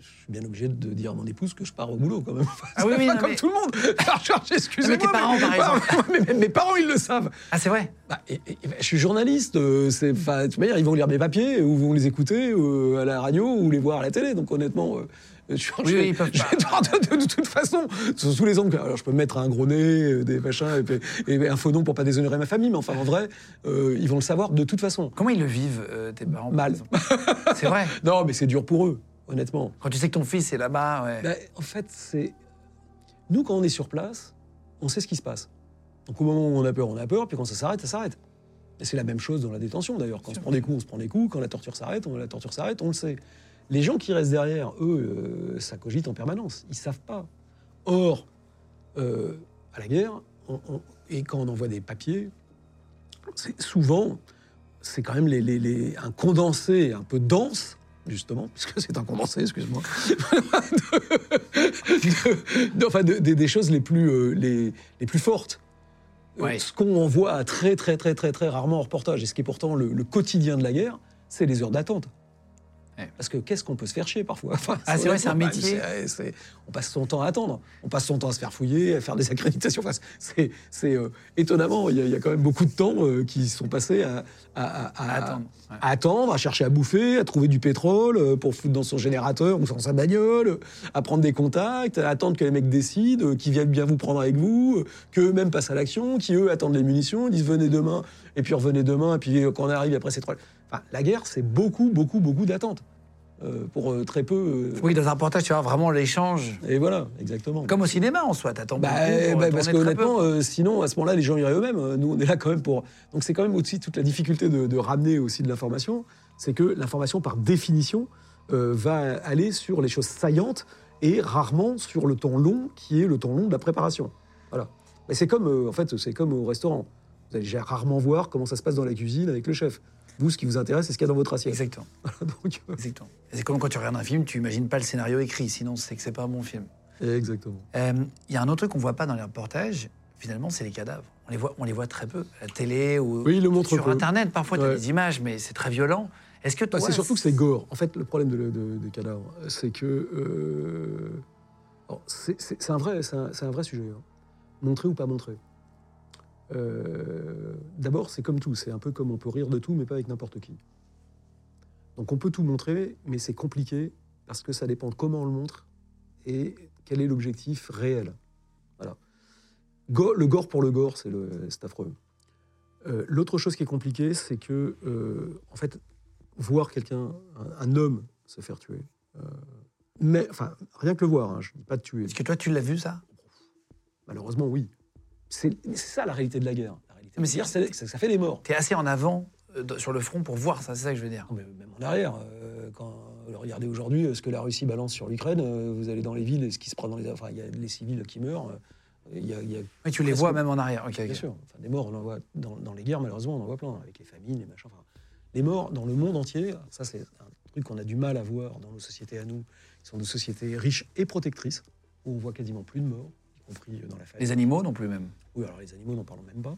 suis bien obligé de dire à mon épouse que je pars au boulot quand même. Ah oui, oui, Pas non, comme mais- tout le monde. Alors, excusez-moi. Mais tes parents, par exemple. mais mes parents, ils le savent. Ah, c'est vrai Bah, et- et- et- je suis journaliste, euh, c'est, ils vont lire mes papiers, ou vont les écouter euh, à la radio, ou les voir à la télé. Donc honnêtement, euh, je, je- Oui, oui, je- pas. de, de- de toute façon, sous les angles. Alors je peux me mettre un gros nez, euh, des machins, et, un faux nom pour pas déshonorer ma famille, mais enfin en vrai, euh, ils vont le savoir de toute façon. Comment ils le vivent, euh, tes parents par Mal. C'est vrai Non, mais c'est dur pour eux, honnêtement. Quand tu sais que ton fils est là-bas, ouais. Ben, en fait, c'est. Nous, quand on est sur place, on sait ce qui se passe. Donc, au moment où on a peur, on a peur, puis quand ça s'arrête, ça s'arrête. Et c'est la même chose dans la détention, d'ailleurs. Quand on se prend des coups, on se prend des coups. Quand la torture s'arrête, on, la torture s'arrête, on le sait. Les gens qui restent derrière, eux, euh, ça cogite en permanence. Ils savent pas. Or, euh, à la guerre, on- on- et quand on envoie des papiers, souvent, c'est quand même les- les- les- un condensé un peu dense, justement, puisque c'est un condensé, excuse-moi, de- de- enfin, de- des- des choses les plus, euh, les, les plus fortes. Euh, Ouais. Ce qu'on voit très, très, très, très, très rarement en reportage, et ce qui est pourtant le, le quotidien de la guerre, c'est les heures d'attente. Ouais. Parce que qu'est-ce qu'on peut se faire chier parfois? Enfin, Ah, c'est vrai, c'est un métier. c'est- on passe son temps à attendre. On passe son temps à se faire fouiller, à faire des accréditations. Enfin, c'est euh, étonnamment, il y, a- il y a quand même beaucoup de temps euh, qui sont passés à, à- à- à- À attendre, ouais. à attendre, à chercher à bouffer, à trouver du pétrole euh, pour foutre dans son générateur ou dans sa bagnole, euh, à prendre des contacts, à attendre que les mecs décident, euh, qu'ils viennent bien vous prendre avec vous, euh, qu'eux-mêmes passent à l'action, qui eux attendent les munitions, ils disent venez demain, et puis revenez demain, et puis euh, quand on arrive après c'est trop. Enfin, la guerre, c'est beaucoup, beaucoup, beaucoup d'attentes. euh, pour euh, très peu. euh, Oui, dans un reportage, tu vois vraiment l'échange. Et voilà, exactement. Comme au cinéma en soi, t'attends Bah, beaucoup pour bah, parce qu'honnêtement, euh, sinon, à ce moment-là, les gens iraient eux-mêmes. Euh, Nous, on est là quand même pour. Donc, c'est quand même aussi toute la difficulté de, de ramener aussi de l'information. C'est que l'information, par définition, va aller sur les choses saillantes et rarement sur le temps long, qui est le temps long de la préparation. Voilà. Mais c'est comme, en fait, c'est comme au restaurant. Vous allez rarement voir comment ça se passe dans la cuisine avec le chef. Vous, ce qui vous intéresse, c'est ce qu'il y a dans votre assiette. Exactement. Donc, euh, Exactement. C'est comme quand tu regardes un film, tu imagines pas le scénario écrit, sinon c'est que c'est pas un bon film. exactement. Euh, Il y a un autre truc qu'on voit pas dans les reportages, finalement, c'est les cadavres. On les voit, on les voit très peu à la télé ou Oui, il le montre sur peu. Internet. Parfois, tu as Ouais. des images, mais c'est très violent. Est-ce que Bah, toi, c'est surtout que c'est gore. En fait, le problème de, de- des cadavres, c'est que euh, c'est un vrai, c'est un, c'est un vrai sujet. hein. Montrer ou pas montrer. Euh, D'abord, c'est comme tout. C'est un peu comme on peut rire de tout, mais pas avec n'importe qui. Donc, on peut tout montrer, mais c'est compliqué parce que ça dépend comment on le montre et quel est l'objectif réel. Voilà. Go- le gore pour le gore, c'est affreux. Euh, L'autre chose qui est compliquée, c'est que, euh, en fait, voir quelqu'un, un, un homme, se faire tuer, euh, mais, enfin, rien que le voir, hein, je ne dis pas de tuer. Est-ce que toi, tu l'as vu ça? Malheureusement, oui. C'est ça la réalité de la guerre. La réalité Mais c'est que ça fait des morts. Tu es assez en avant euh, sur le front pour voir ça, c'est ça que je veux dire. Mais même en arrière, euh, quand euh, regardez aujourd'hui euh, ce que la Russie balance sur l'Ukraine, euh, vous allez dans les villes et ce qui se prend dans les, enfin, il y a les civils qui meurent. Il y a, il y a- Oui, tu les vois même en arrière. Bien sûr, enfin, des morts, on en voit dans, dans les guerres malheureusement, on en voit plein avec les famines, les machins. enfin, les morts dans le monde entier, ça c'est un truc qu'on a du mal à voir dans nos sociétés à nous, qui sont des sociétés riches et protectrices, où on voit quasiment plus de morts, y compris dans la famille. Les animaux non plus même. Oui, alors les animaux, n'en parlons même pas.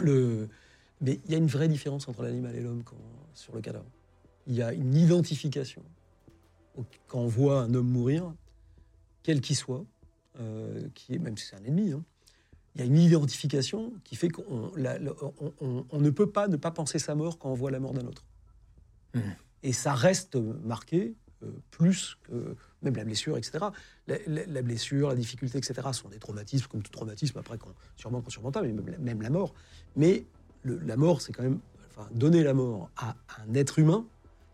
Le... Mais il y a une vraie différence entre l'animal et l'homme sur le cadavre. Il y a une identification. Quand on voit un homme mourir, quel qu'il soit, euh, qui est, même si c'est un ennemi, hein, il y a une identification qui fait qu'on la- la- on- on- on ne peut pas ne pas penser sa mort quand on voit la mort d'un autre. Mhm. Et ça reste marqué euh, plus que même la blessure, etc. La, blessure, la difficulté, etc. sont des traumatismes, comme tout traumatisme, après, qu'on sûrement qu'on surmonte, mais même, la- mort. Mais la mort, c'est quand même. Enfin, donner la mort à un être humain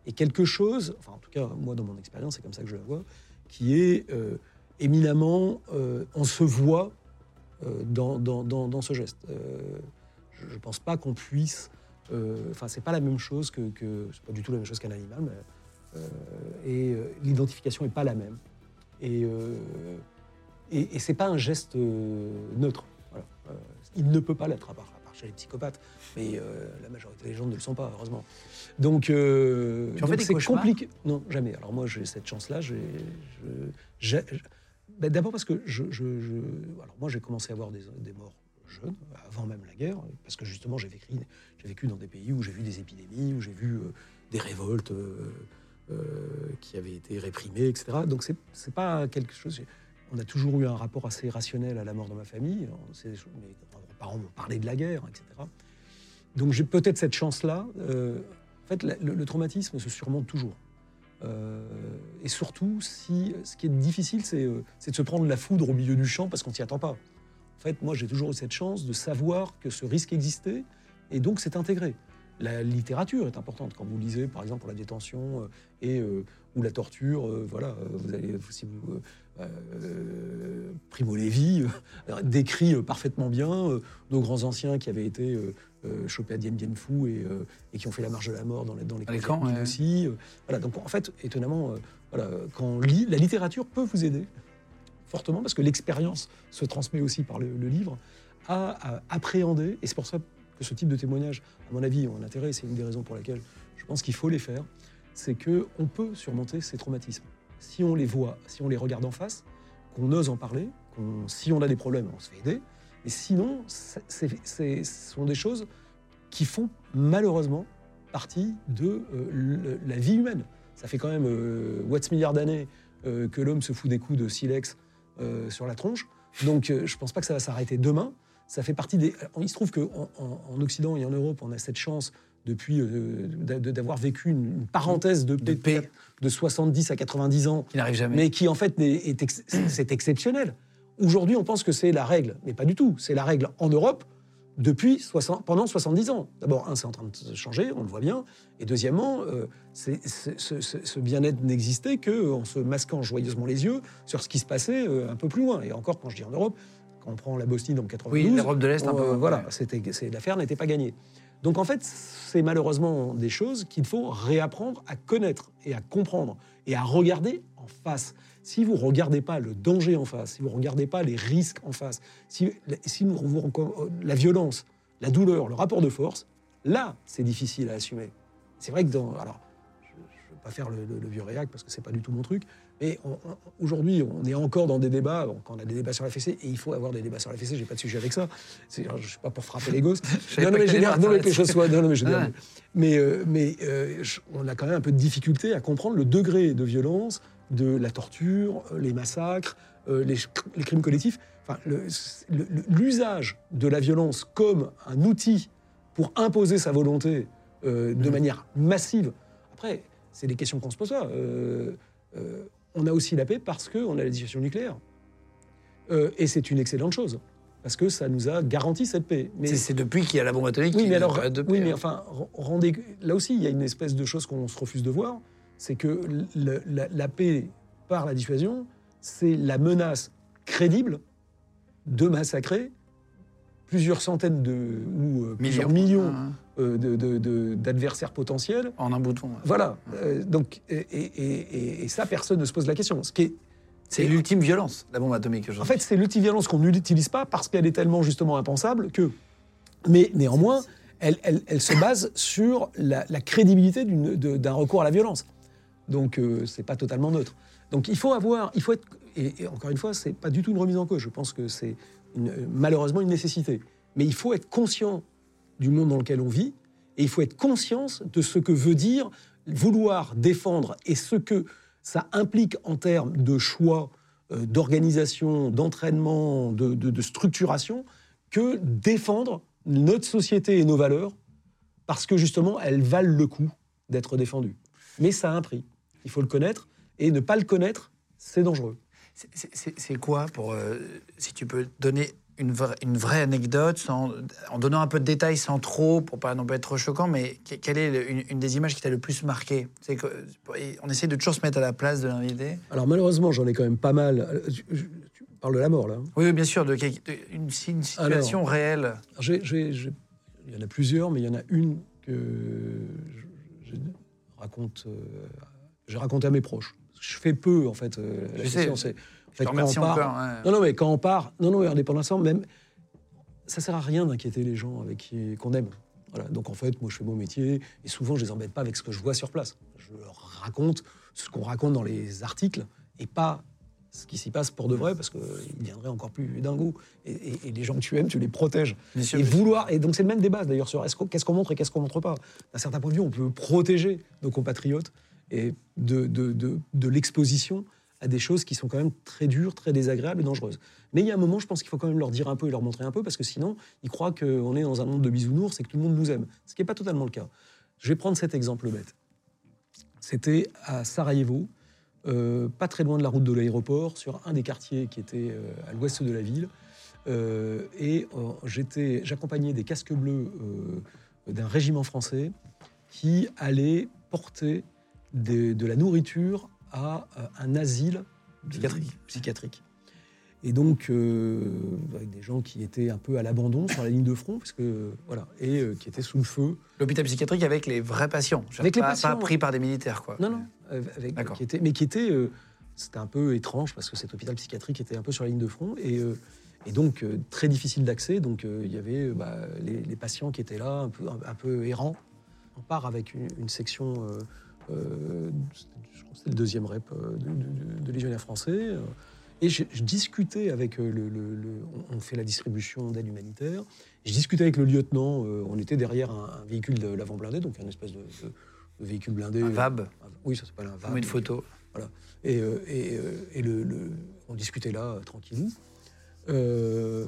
est quelque chose, enfin, en tout cas, moi, dans mon expérience, c'est comme ça que je la vois, qui est euh, éminemment. euh, on se voit euh, dans, dans, dans, ce geste. Je ne pense pas qu'on puisse. Enfin, c'est pas la même chose que. que c'est pas du tout la même chose qu'un animal, mais. Euh, et euh, l'identification n'est pas la même. Et, euh, et, et c'est pas un geste neutre. Voilà. Il ne peut pas l'être, à part, à part chez les psychopathes. Mais la majorité des gens ne le sont pas, heureusement. Donc, c'est compliqué. Non, jamais. Alors moi, j'ai cette chance-là. j'ai- ben, D'abord parce que je, je- je- alors moi j'ai commencé à avoir des, des morts jeunes, avant même la guerre, parce que justement j'ai vécu, vécu dans des pays où j'ai vu des épidémies, où j'ai vu euh, des révoltes euh, qui avaient été réprimées, etc. Donc c'est pas quelque chose. On a toujours eu un rapport assez rationnel à la mort dans ma famille. Mes parents m'ont parlé de la guerre, etc. Donc j'ai peut-être cette chance-là. Euh, en fait, le, traumatisme se surmonte toujours. Euh, et surtout, ce qui est difficile, c'est euh, de se prendre la foudre au milieu du champ parce qu'on s'y attend pas. En fait, moi, j'ai toujours eu cette chance de savoir que ce risque existait et donc c'est intégré. La littérature est importante. Quand vous lisez, par exemple, pour la détention euh, et euh, ou la torture, euh, voilà, vous allez, si vous Primo Levi décrit parfaitement bien nos grands anciens qui avaient été chopés à Dien Bien Phu et, et qui ont fait la marche de la mort dans les, dans les, Dans les camps ouais. aussi. voilà, donc en fait, étonnamment, voilà, quand on lit, la littérature peut vous aider fortement parce que l'expérience se transmet aussi par le, le livre à, à appréhender et c'est pour ça que ce type de témoignage, à mon avis, ont un intérêt. C'est une des raisons pour laquelle je pense qu'il faut les faire. C'est que on peut surmonter ces traumatismes si on les voit, si on les regarde en face, qu'on ose en parler, qu'on- si on a des problèmes, on se fait aider. Mais sinon, ce sont des choses qui font malheureusement partie de euh, la vie humaine. Ça fait quand même euh, watts milliards d'années euh, que l'homme se fout des coups de silex euh, sur la tronche. Donc je pense pas que ça va s'arrêter demain. Ça fait partie des. Il se trouve qu'en en, en Occident et en Europe, on a cette chance depuis euh, d'avoir vécu une, une parenthèse de, De paix de 70 à 80 ans Qui n'arrive jamais. mais qui en fait est, ex- c'est exceptionnel. Aujourd'hui, on pense que c'est la règle, mais pas du tout. C'est la règle en Europe depuis 60 pendant 70 ans. D'abord, un, c'est en train de changer, on le voit bien. Et deuxièmement, euh, ce bien-être n'existait qu'en se masquant joyeusement les yeux sur ce qui se passait euh, un peu plus loin. Et encore, quand je dis en Europe, quand on prend la Bosnie dans 92, Oui, l'Europe de l'Est, un on- peu, euh, voilà, c'était, l'affaire n'était pas gagnée. Donc en fait, c'est malheureusement des choses qu'il faut réapprendre à connaître et à comprendre et à regarder en face. Si vous regardez pas le danger en face, si vous regardez pas les risques en face, si, si vous- vous- la violence, la douleur, le rapport de force, là, c'est difficile à assumer. C'est vrai que dans, alors, ne pas faire le, le- le vieux réac parce que c'est pas du tout mon truc, mais aujourd'hui, on est encore dans des débats. Bon, quand on a des débats sur la fessée, et il faut avoir des débats sur la fessée. J'ai pas de sujet avec ça. C'est- Je suis pas pour frapper les gosses. non, mais dire, non, mais que les partir choses soient. Non, non, mais je Ah. mais, euh, mais euh, on a quand même un peu de difficulté à comprendre le degré de violence de la torture, euh, les massacres, euh, les, les crimes collectifs. Enfin, l'usage de la violence comme un outil pour imposer sa volonté euh, de manière massive. Après, c'est des questions qu'on se pose pas. Euh, euh, on a aussi la paix parce qu'on a la dissuasion nucléaire. Euh, et c'est une excellente chose, parce que ça nous a garanti cette paix. Mais C'est- depuis qu'il y a la bombe atomique oui, mais a alors, de oui, paix, mais hein. enfin, rendez, là aussi, il y a une espèce de chose qu'on se refuse de voir, c'est que le- la, la paix par la dissuasion, c'est la menace crédible de massacrer plusieurs centaines de ou euh, plusieurs millions Hein, euh, d'adversaires potentiels. En un bouton. Voilà. Euh, donc, et, et- et- et ça, personne ne se pose la question. Ce qui est, C'est l'ultime violence, la bombe atomique. en fait, c'est l'ultiviolence qu'on n'utilise pas parce qu'elle est tellement justement impensable que. Mais néanmoins, elle, elle- elle se base sur la, la crédibilité d'un recours à la violence. Donc, euh, c'est pas totalement neutre. Donc, il faut avoir, il faut être, et, et encore une fois, c'est pas du tout une remise en cause. Je pense que c'est euh, malheureusement une nécessité. Mais il faut être conscient du monde dans lequel on vit, et il faut être conscient de ce que veut dire vouloir défendre et ce que ça implique en termes de choix, euh, d'organisation, d'entraînement, de, structuration, que défendre notre société et nos valeurs, parce que justement, elles valent le coup d'être défendues. Mais ça a un prix. Il faut le connaître, et ne pas le connaître, c'est dangereux. C'est quoi pour. euh, si tu peux donner une vraie, une vraie anecdote, sans, en donnant un peu de détails sans trop, pour pas non pas être trop choquant, mais que- quelle est le- une, une des images qui t'a le plus marqué? C'est On essaie de toujours se mettre à la place de l'invité. Alors malheureusement, j'en ai quand même pas mal. Euh, Tu, je- tu parles de la mort, là. hein? Oui, bien sûr, de, une, une situation réelle. Il y en a plusieurs, mais il y en a une que je, je raconte, euh, j'ai raconté à mes proches. Je fais peu, en fait. euh, la question, c'est- Je te remercie part- encore. Non, non, mais quand on part, non, non, mais indépendamment, même, ça sert à rien d'inquiéter les gens avec qui qu'on aime. Voilà. Donc en fait, moi, je fais mon métier et souvent, je les embête pas avec ce que je vois sur place. Je leur raconte ce qu'on raconte dans les articles et pas ce qui s'y passe pour de vrai parce qu'ils viendraient encore plus dingos. Et, et- et les gens que tu aimes, tu les protèges. Et vouloir. Et donc c'est le même débat d'ailleurs sur qu'est-ce qu'on montre et qu'est-ce qu'on montre pas. D'un certain point de vue, on peut protéger nos compatriotes et de, de, de, de l'exposition des choses qui sont quand même très dures, très désagréables et dangereuses. Mais il y a un moment, je pense qu'il faut quand même leur dire un peu et leur montrer un peu, parce que sinon, ils croient qu'on est dans un monde de bisounours et que tout le monde nous aime. Ce qui n'est pas totalement le cas. Je vais prendre cet exemple bête. C'était à Sarajevo, euh, pas très loin de la route de l'aéroport, sur un des quartiers qui était euh, à l'ouest de la ville. Euh, et j'étais, j'accompagnais des casques bleus d'un régiment français qui allait porter de la nourriture à euh, un asile Psychiatrique. psychiatrique. Et donc, euh, avec des gens qui étaient un peu à l'abandon sur la ligne de front, parce que, voilà, et euh, qui étaient sous le feu. L'hôpital psychiatrique avec les vrais patients. Avec les pas, patients. Pas pris par des militaires, quoi. Non, non, avec, D'accord. qui était, mais qui était, euh, c'était un peu étrange parce que cet hôpital psychiatrique était un peu sur la ligne de front et, et donc très difficile d'accès. Donc il y avait bah, les, les patients qui étaient là, un peu, un, un peu errants. On part avec une, une section, euh, c'était le deuxième rep euh, de, de, de légionnaires français. euh, et je, je discutais avec le, le- le- on- fait la distribution d'aide humanitaire. Je discutais avec le lieutenant. euh, on était derrière un, un véhicule de l'avant blindé, donc un espèce de, de- véhicule blindé. Un VAB? Oui, ça s'appelle un VAB. Une photo. Voilà. Et, euh, et, euh, et le, on discutait là, tranquillou. Euh,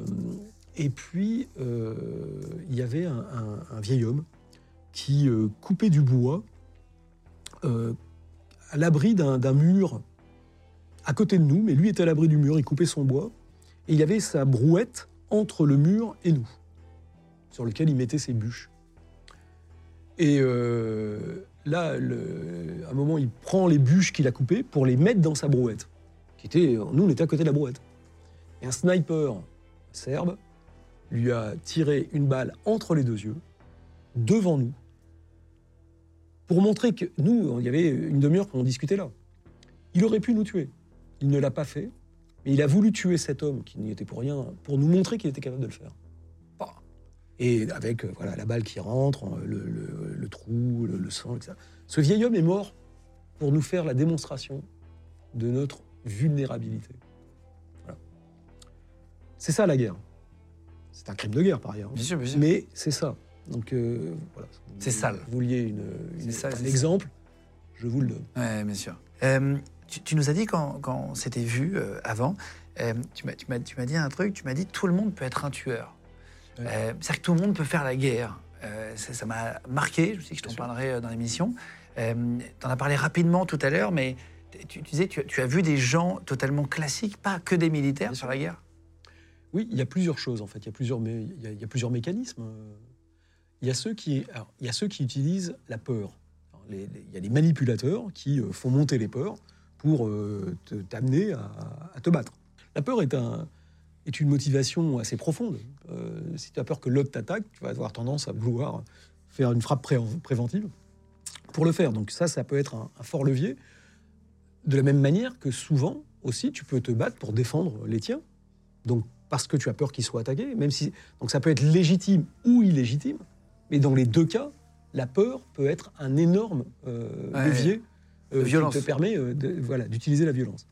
et puis, il y avait un, vieil homme qui coupait du bois euh, à l'abri d'un mur à côté de nous, mais lui était à l'abri du mur, il coupait son bois, et il avait sa brouette entre le mur et nous, sur lequel il mettait ses bûches. Et euh, là, à un moment, il prend les bûches qu'il a coupées pour les mettre dans sa brouette. Qui était, nous, on était à côté de la brouette. Et un sniper serbe lui a tiré une balle entre les deux yeux, devant nous, pour montrer que nous, il y avait une demi-heure qu'on discutait là. Il aurait pu nous tuer. Il ne l'a pas fait, mais il a voulu tuer cet homme qui n'y était pour rien, pour nous montrer qu'il était capable de le faire. Bah. Et avec euh, voilà, la balle qui rentre, euh, le, le- le trou, le, le sang, etc. Ce vieil homme est mort pour nous faire la démonstration de notre vulnérabilité. Voilà. C'est ça la guerre. C'est un crime de guerre par ailleurs. Bien sûr, bien sûr. Mais c'est ça. Donc euh, voilà. C'est sale. Vous vouliez une, une- sale, un exemple, je vous le donne. Oui, bien sûr. Euh, tu, tu nous as dit quand, quand on s'était vu euh, avant, tu m'as- dit un truc, tu m'as dit tout le monde peut être un tueur. Ouais. C'est-à-dire que tout le monde peut faire la guerre. Ça m'a marqué, je dit que je t'en parlerai dans l'émission. Tu en as parlé rapidement tout à l'heure, mais tu, tu disais tu, tu as vu des gens totalement classiques, pas que des militaires Bien sur sûr. la guerre? Oui, il y a plusieurs choses en fait. Il y a plusieurs, mé- il y a, il y a plusieurs mécanismes. Il y a ceux qui, utilisent la peur. Les- les- il y a des manipulateurs qui euh, font monter les peurs pour euh, t'amener à, te battre. La peur est, un, est une motivation assez profonde. Euh, si tu as peur que l'autre t'attaque, tu vas avoir tendance à vouloir faire une frappe pré- préventive pour le faire. Donc ça, ça peut être un, un fort levier. De la même manière que souvent aussi, tu peux te battre pour défendre les tiens. Donc parce que tu as peur qu'ils soient attaqués, même si donc ça peut être légitime ou illégitime, mais dans les deux cas, la peur peut être un énorme euh, Ouais. levier De violence. qui te permet euh, de- voilà, d'utiliser la violence.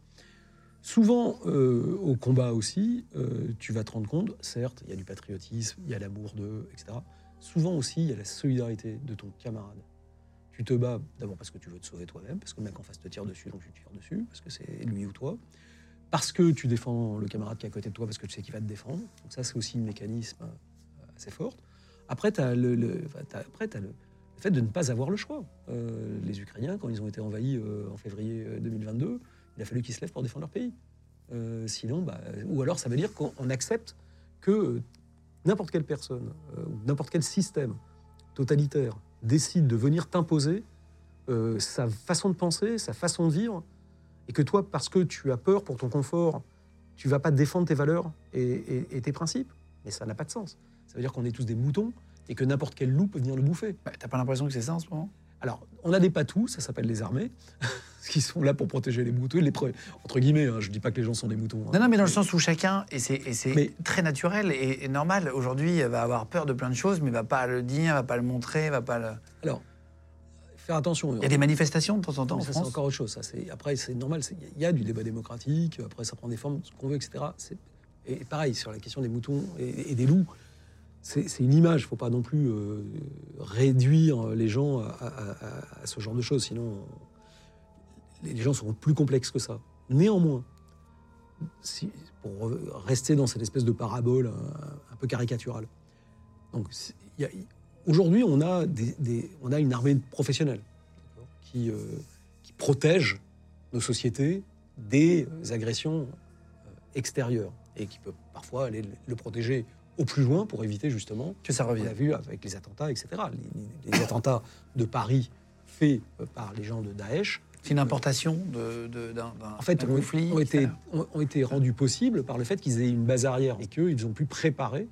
Souvent, euh, au combat aussi, euh, tu vas te rendre compte, certes, il y a du patriotisme, il y a l'amour d'eux, etc. Souvent aussi, il y a la solidarité de ton camarade. Tu te bats d'abord parce que tu veux te sauver toi-même, parce que le mec en face te tire dessus, donc tu tires dessus, parce que c'est lui ou toi. Parce que tu défends le camarade qui est à côté de toi, parce que tu sais qu'il va te défendre. Donc ça, c'est aussi un mécanisme euh, assez fort. Après, tu as, le, le- le, fait de ne pas avoir le choix. Euh, les Ukrainiens, quand ils ont été envahis euh, en février euh, 2022, il a fallu qu'ils se lèvent pour défendre leur pays. Euh, sinon, bah, ou alors ça veut dire qu'on on accepte que euh, n'importe quelle personne, euh, n'importe quel système totalitaire décide de venir t'imposer euh, sa façon de penser, sa façon de vivre, et que toi, parce que tu as peur pour ton confort, tu vas pas défendre tes valeurs et tes principes. Mais ça n'a pas de sens. Ça veut dire qu'on est tous des moutons et que n'importe quel loup peut venir le bouffer. T'as pas l'impression que c'est ça en ce moment? Alors, on a des patous, ça s'appelle les armées, qui sont là pour protéger les moutons, les entre guillemets. hein, je dis pas que les gens sont des moutons. hein. Non, non, mais dans le sens où chacun, et c'est très naturel et, et normal, aujourd'hui, va avoir peur de plein de choses, mais va pas le dire, va pas le montrer, va pas le... Alors, faire attention. Il y a des manifestations de temps en temps en ça, c'est France. encore autre chose. Ça, après, c'est normal. Il y a du débat démocratique. Après, ça prend des formes, ce qu'on veut, etc. Et pareil, sur la question des moutons et, et des loups, c'est une image. Il ne faut pas non plus euh, réduire les gens à, ce genre de choses. Sinon, les gens seront plus complexes que ça. Néanmoins, pour rester dans cette espèce de parabole un, peu caricaturale, donc, aujourd'hui, on, a une armée professionnelle qui, euh, protège nos sociétés des agressions euh, extérieures et qui peut parfois aller le- le protéger au plus loin pour éviter justement, Que ça on revient. l'a vu avec les attentats, etc. Les, les attentats de Paris faits euh, par les gens de Daesh, C'est une importation de- de- d'un en fait, ont, conflit. ont été, ont, ont été rendus possibles par le fait qu'ils aient une base arrière et qu'ils ont pu préparer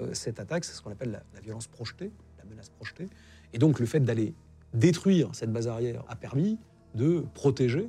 euh, cette attaque. C'est ce qu'on appelle la, la violence projetée, la menace projetée. Et donc, le fait d'aller détruire cette base arrière a permis de protéger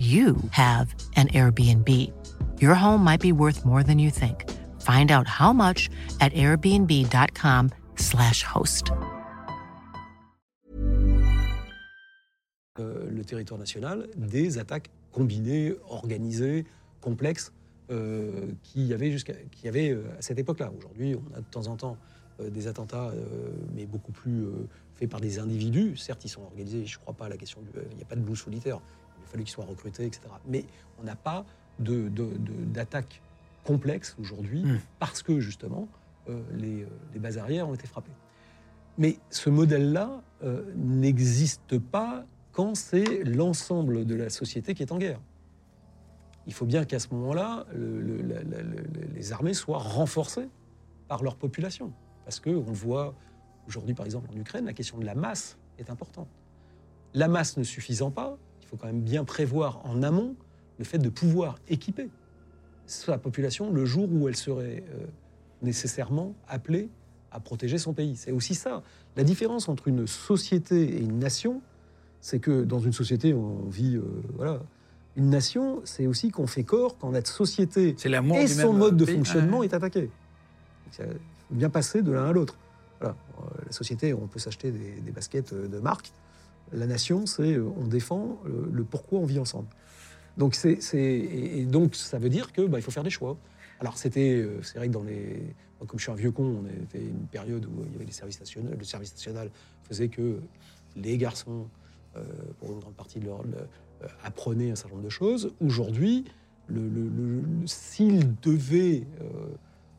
you have an Airbnb. Your home might be worth more than you think. Find out how much at airbnb.com/slash host. euh, le territoire national des attaques combinées, organisées, complexes, euh, qu'il y avait, jusqu'à, avait euh, à cette époque-là. Aujourd'hui, on a de temps en temps euh, des attentats, mais beaucoup plus faits par des individus. Certes, ils sont organisés, je ne crois pas à la question du... Il n'y a pas de loup solitaire. Fallu qu'ils soient recrutés, etc. Mais on n'a pas de, de- de- d'attaque complexe aujourd'hui Mm. parce que, justement, euh, les, euh, les bases arrières ont été frappées. Mais ce modèle-là euh, n'existe pas quand c'est l'ensemble de la société qui est en guerre. Il faut bien qu'à ce moment-là, le- le- la- la- le- les armées soient renforcées par leur population. Parce qu'on le voit aujourd'hui, par exemple, en Ukraine, la question de la masse est importante. La masse ne suffisant pas, faut quand même bien prévoir en amont le fait de pouvoir équiper sa population le jour où elle serait euh, nécessairement appelée à protéger son pays. C'est aussi ça. La différence entre une société et une nation, c'est que dans une société, on vit. euh, voilà. Une nation, c'est aussi qu'on fait corps quand notre société et son mode de pays. fonctionnement est attaqué. Il faut bien passer de l'un à l'autre. Voilà. Euh, La société, on peut s'acheter des, des baskets de marque. La nation, c'est euh, on défend le, pourquoi on vit ensemble. Donc, ça veut dire que bah, il faut faire des choix. Alors c'était, euh, c'est vrai que dans les, comme je suis un vieux con, on était une période où il y avait les services nationaux. Le service national faisait que les garçons, euh, pour une grande partie de leur, le- apprenaient un certain nombre de choses. Aujourd'hui, s'ils devaient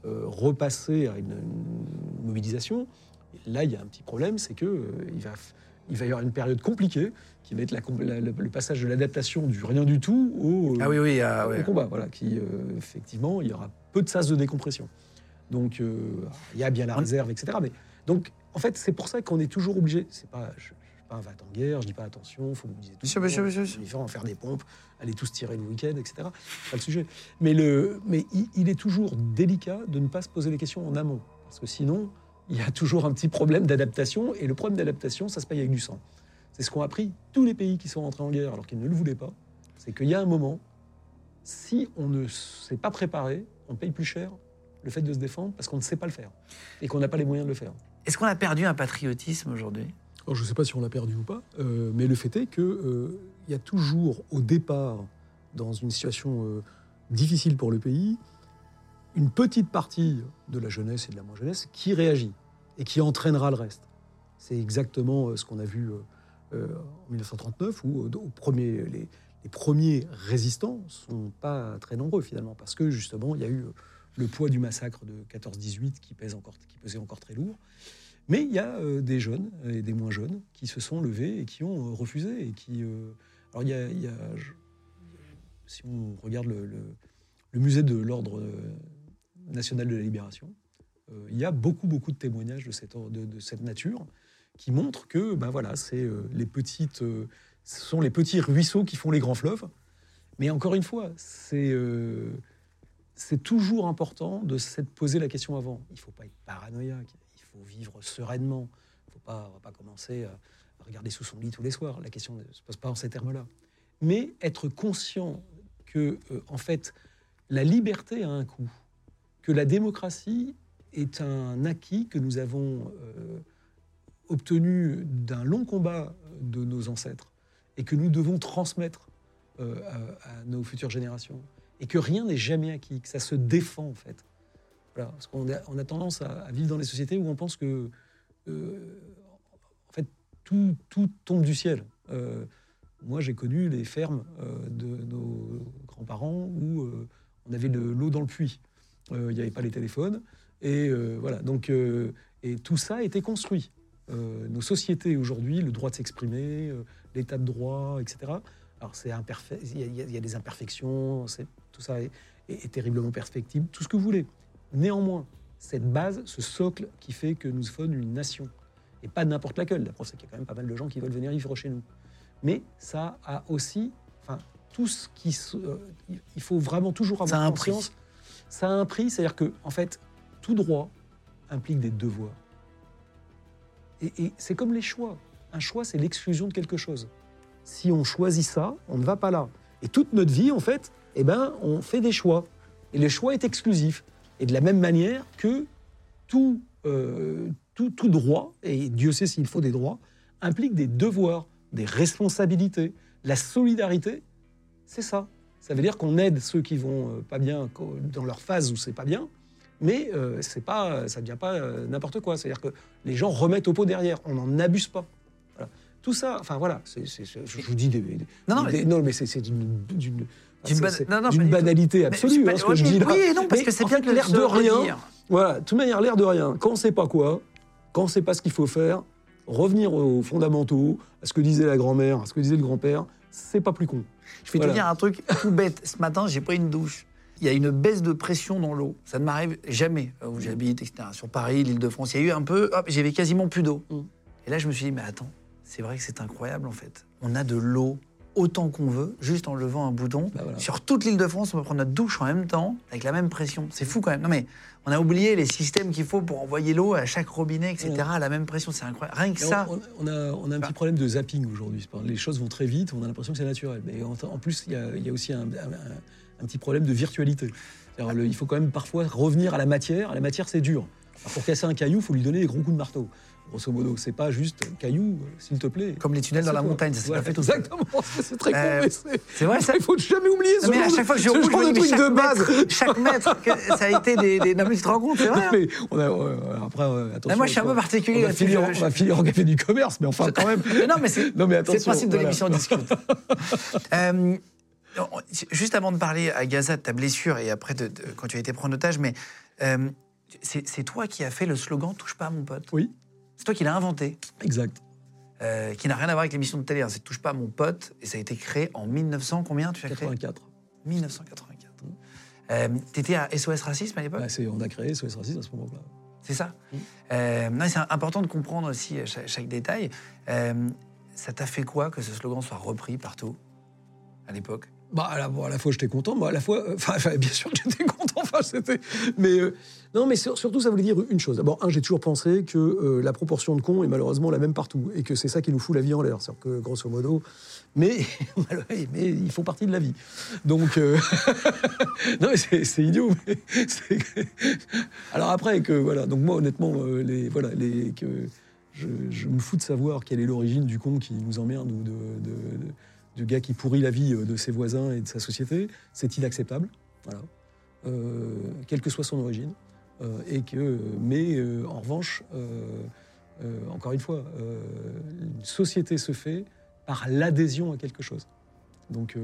repasser à une, mobilisation, là il y a un petit problème, c'est que il va, il va y avoir une période compliquée qui va être la com- la- le, le passage de l'adaptation du rien du tout au, Ah oui, oui. ah, ouais. combat. Voilà, qui euh, effectivement, il y aura peu de sas de décompression. Donc euh, il y a bien la réserve, etc. Mais donc en fait, c'est pour ça qu'on est toujours obligé. C'est pas, je, pas un va en guerre, je dis pas attention, faut mobiliser tout. Bien sûr, bien sûr, faire, des pompes, aller tous tirer le week-end, etc. Pas le sujet. Mais le, mais il, il est toujours délicat de ne pas se poser les questions en amont, parce que sinon, il y a toujours un petit problème d'adaptation, et le problème d'adaptation, ça se paye avec du sang. C'est ce qu'ont appris tous les pays qui sont rentrés en guerre alors qu'ils ne le voulaient pas. C'est qu'il y a un moment, si on ne s'est pas préparé, on paye plus cher le fait de se défendre parce qu'on ne sait pas le faire et qu'on n'a pas les moyens de le faire. Est-ce qu'on a perdu un patriotisme aujourd'hui? Alors, je ne sais pas si on l'a perdu ou pas, euh, mais le fait est qu'il y a toujours au départ, dans une situation euh, difficile pour le pays, une petite partie de la jeunesse et de la moins jeunesse qui réagit et qui entraînera le reste. C'est exactement euh, ce qu'on a vu euh, euh, en 1939, où les, premiers résistants sont pas très nombreux finalement, parce que justement, il y a eu le poids du massacre de 14-18 qui, pèse pesait encore très lourd. Mais il y a des jeunes et des moins jeunes qui se sont levés et qui ont refusé. Et qui, alors il y a, si on regarde le, musée de l'ordre national de la libération, il y a beaucoup beaucoup de témoignages de cette, de, cette nature qui montrent que ben voilà, c'est euh, les petites, euh, ce sont les petits ruisseaux qui font les grands fleuves. Mais encore une fois, c'est euh, c'est toujours important de se poser la question avant. Il ne faut pas être paranoïaque, il faut vivre sereinement. Il ne faut pas, pas commencer à regarder sous son lit tous les soirs. La question ne se pose pas en ces termes-là. Mais être conscient que, euh, en fait, la liberté a un coût, que la démocratie est un acquis que nous avons euh, obtenu d'un long combat de nos ancêtres et que nous devons transmettre euh, à, nos futures générations. Et que rien n'est jamais acquis, que ça se défend en fait. Voilà, parce qu'on a, on a tendance à, vivre dans des sociétés où on pense que, euh, en fait, tout, tout tombe du ciel. Euh, moi, j'ai connu les fermes euh, de nos grands-parents où euh, on avait de l'eau dans le puits. Euh, Il n'y avait pas les téléphones. Et euh, voilà, donc, euh, et tout ça a été construit. Euh, nos sociétés aujourd'hui, le droit de s'exprimer, l'état de droit, etc., Alors c'est imparfait, il y, a- y y des imperfections, tout ça est, est- est terriblement perfectible, tout ce que vous voulez. Néanmoins, cette base, ce socle qui fait que nous sommes une nation, et pas n'importe laquelle. La preuve, c'est qu'il y a quand même pas mal de gens qui veulent venir vivre chez nous. Mais ça a aussi, enfin, tout ce qui, il faut vraiment toujours Ça avoir a un prix. conscience. Ça a un prix, c'est-à-dire que, en fait, tout droit implique des devoirs. Et, c'est comme les choix. Un choix, c'est l'exclusion de quelque chose. Si on choisit ça, on ne va pas là. Et toute notre vie, en fait, eh ben, on fait des choix. Et le choix est exclusif. Et de la même manière que tout, euh, tout, tout droit, et Dieu sait s'il faut des droits, implique des devoirs, des responsabilités. La solidarité, c'est ça. Ça veut dire qu'on aide ceux qui vont euh, pas bien dans leur phase où c'est pas bien, mais euh, c'est pas, ça ne devient pas euh, n'importe quoi. C'est-à-dire que les gens remettent au pot derrière, on n'en abuse pas. Voilà. Tout ça, enfin voilà, c'est- c'est- c'est- je vous dis des. des- Non, non, des- mais- non, mais c'est c'est d'une. d'une D'une c'est- ban- c'est non, non, d'une pas du tout. banalité Mais absolue, hein, ce que je dis là. Oui, et non, parce Mais que c'est en bien fait, de l'air se de rien. redire. Voilà, de toute manière, l'air de rien. Quand on ne sait pas quoi, quand on ne sait pas ce qu'il faut faire, revenir aux fondamentaux, à ce que disait la grand-mère, à ce que disait le grand-père, c'est pas plus con. Je vais Voilà. te dire un truc tout bête. Ce matin, j'ai pris une douche. Il y a une baisse de pression dans l'eau. Ça ne m'arrive jamais euh, où j'habite, etc. Sur Paris, l'Île-de-France, il y a eu un peu. Hop, j'avais quasiment plus d'eau. Mm. Et là, je me suis dit, mais attends, c'est vrai que c'est incroyable en fait. On a de l'eau autant qu'on veut, juste en levant un bouton. Bah voilà. Sur toute l'Île-de-France, on peut prendre notre douche en même temps, avec la même pression. C'est fou quand même. Non mais, on a oublié les systèmes qu'il faut pour envoyer l'eau à chaque robinet, etc. Ouais. à la même pression. C'est incroyable. Rien que ça. On, on a, on a un petit problème de zapping aujourd'hui. Les choses vont très vite, on a l'impression que c'est naturel. Mais en, en plus, il y a, il y a aussi un, un- un petit problème de virtualité. Le- il faut quand même parfois revenir à la matière. La matière, c'est dur. Alors, pour casser un caillou, il faut lui donner des gros coups de marteau. Grosso modo, c'est pas juste caillou, euh, s'il te plaît. Comme les tunnels dans la montagne, ça s'est Voilà, pas fait tout. Exactement, c'est très Euh, mais c'est. vrai, ça- Il faut jamais oublier ce Non, mais à chaque fois que je ce roule, je me de dis, mais base. mètre, chaque mètre, que ça a été des. des... Non, mais tu te rends compte, c'est vrai. Mais on a, après, attention. moi, je suis un peu particulier On va, finir, je- on va finir en café du commerce, mais enfin, quand même. Mais non, mais c'est mais le principe de l'émission Discute. Juste avant de parler à Gaza de ta blessure et après de, de- quand tu as été pris en otage, mais euh, c'est toi qui as fait le slogan Touche pas à mon pote. Oui, C'est toi qui l'as inventé, exact. euh, qui n'a rien à voir avec l'émission de télé. hein, c'est Touche pas à mon pote et ça a été créé en 1900. Combien tu as créé? 84. 1984. Euh, T'étais à SOS Racisme à l'époque? Bah, on a créé SOS Racisme à ce moment-là. C'est ça? Mm. Euh, non, C'est important de comprendre aussi chaque, chaque détail. Ça t'a fait quoi que ce slogan soit repris partout à l'époque? Bah, à la, à la fois, j'étais content, mais à la fois, euh, enfin, bien sûr que j'étais content, enfin, c'était. Mais euh, non, mais sur- surtout, ça voulait dire une chose. D'abord, un, j'ai toujours pensé que euh, la proportion de cons est malheureusement la même partout, et que c'est ça qui nous fout la vie en l'air. C'est-à-dire que, grosso modo, mais, mais ils font partie de la vie. Donc, non, mais c'est idiot. Alors après, que voilà, donc moi, honnêtement, les, voilà, les, que je, me fous de savoir quelle est l'origine du con qui nous emmerde du gars qui pourrit la vie euh, de ses voisins et de sa société, c'est inacceptable. Voilà. Euh, quelle que soit son origine. Euh, et que, mais en revanche, encore une fois, une société se fait par l'adhésion à quelque chose. Donc,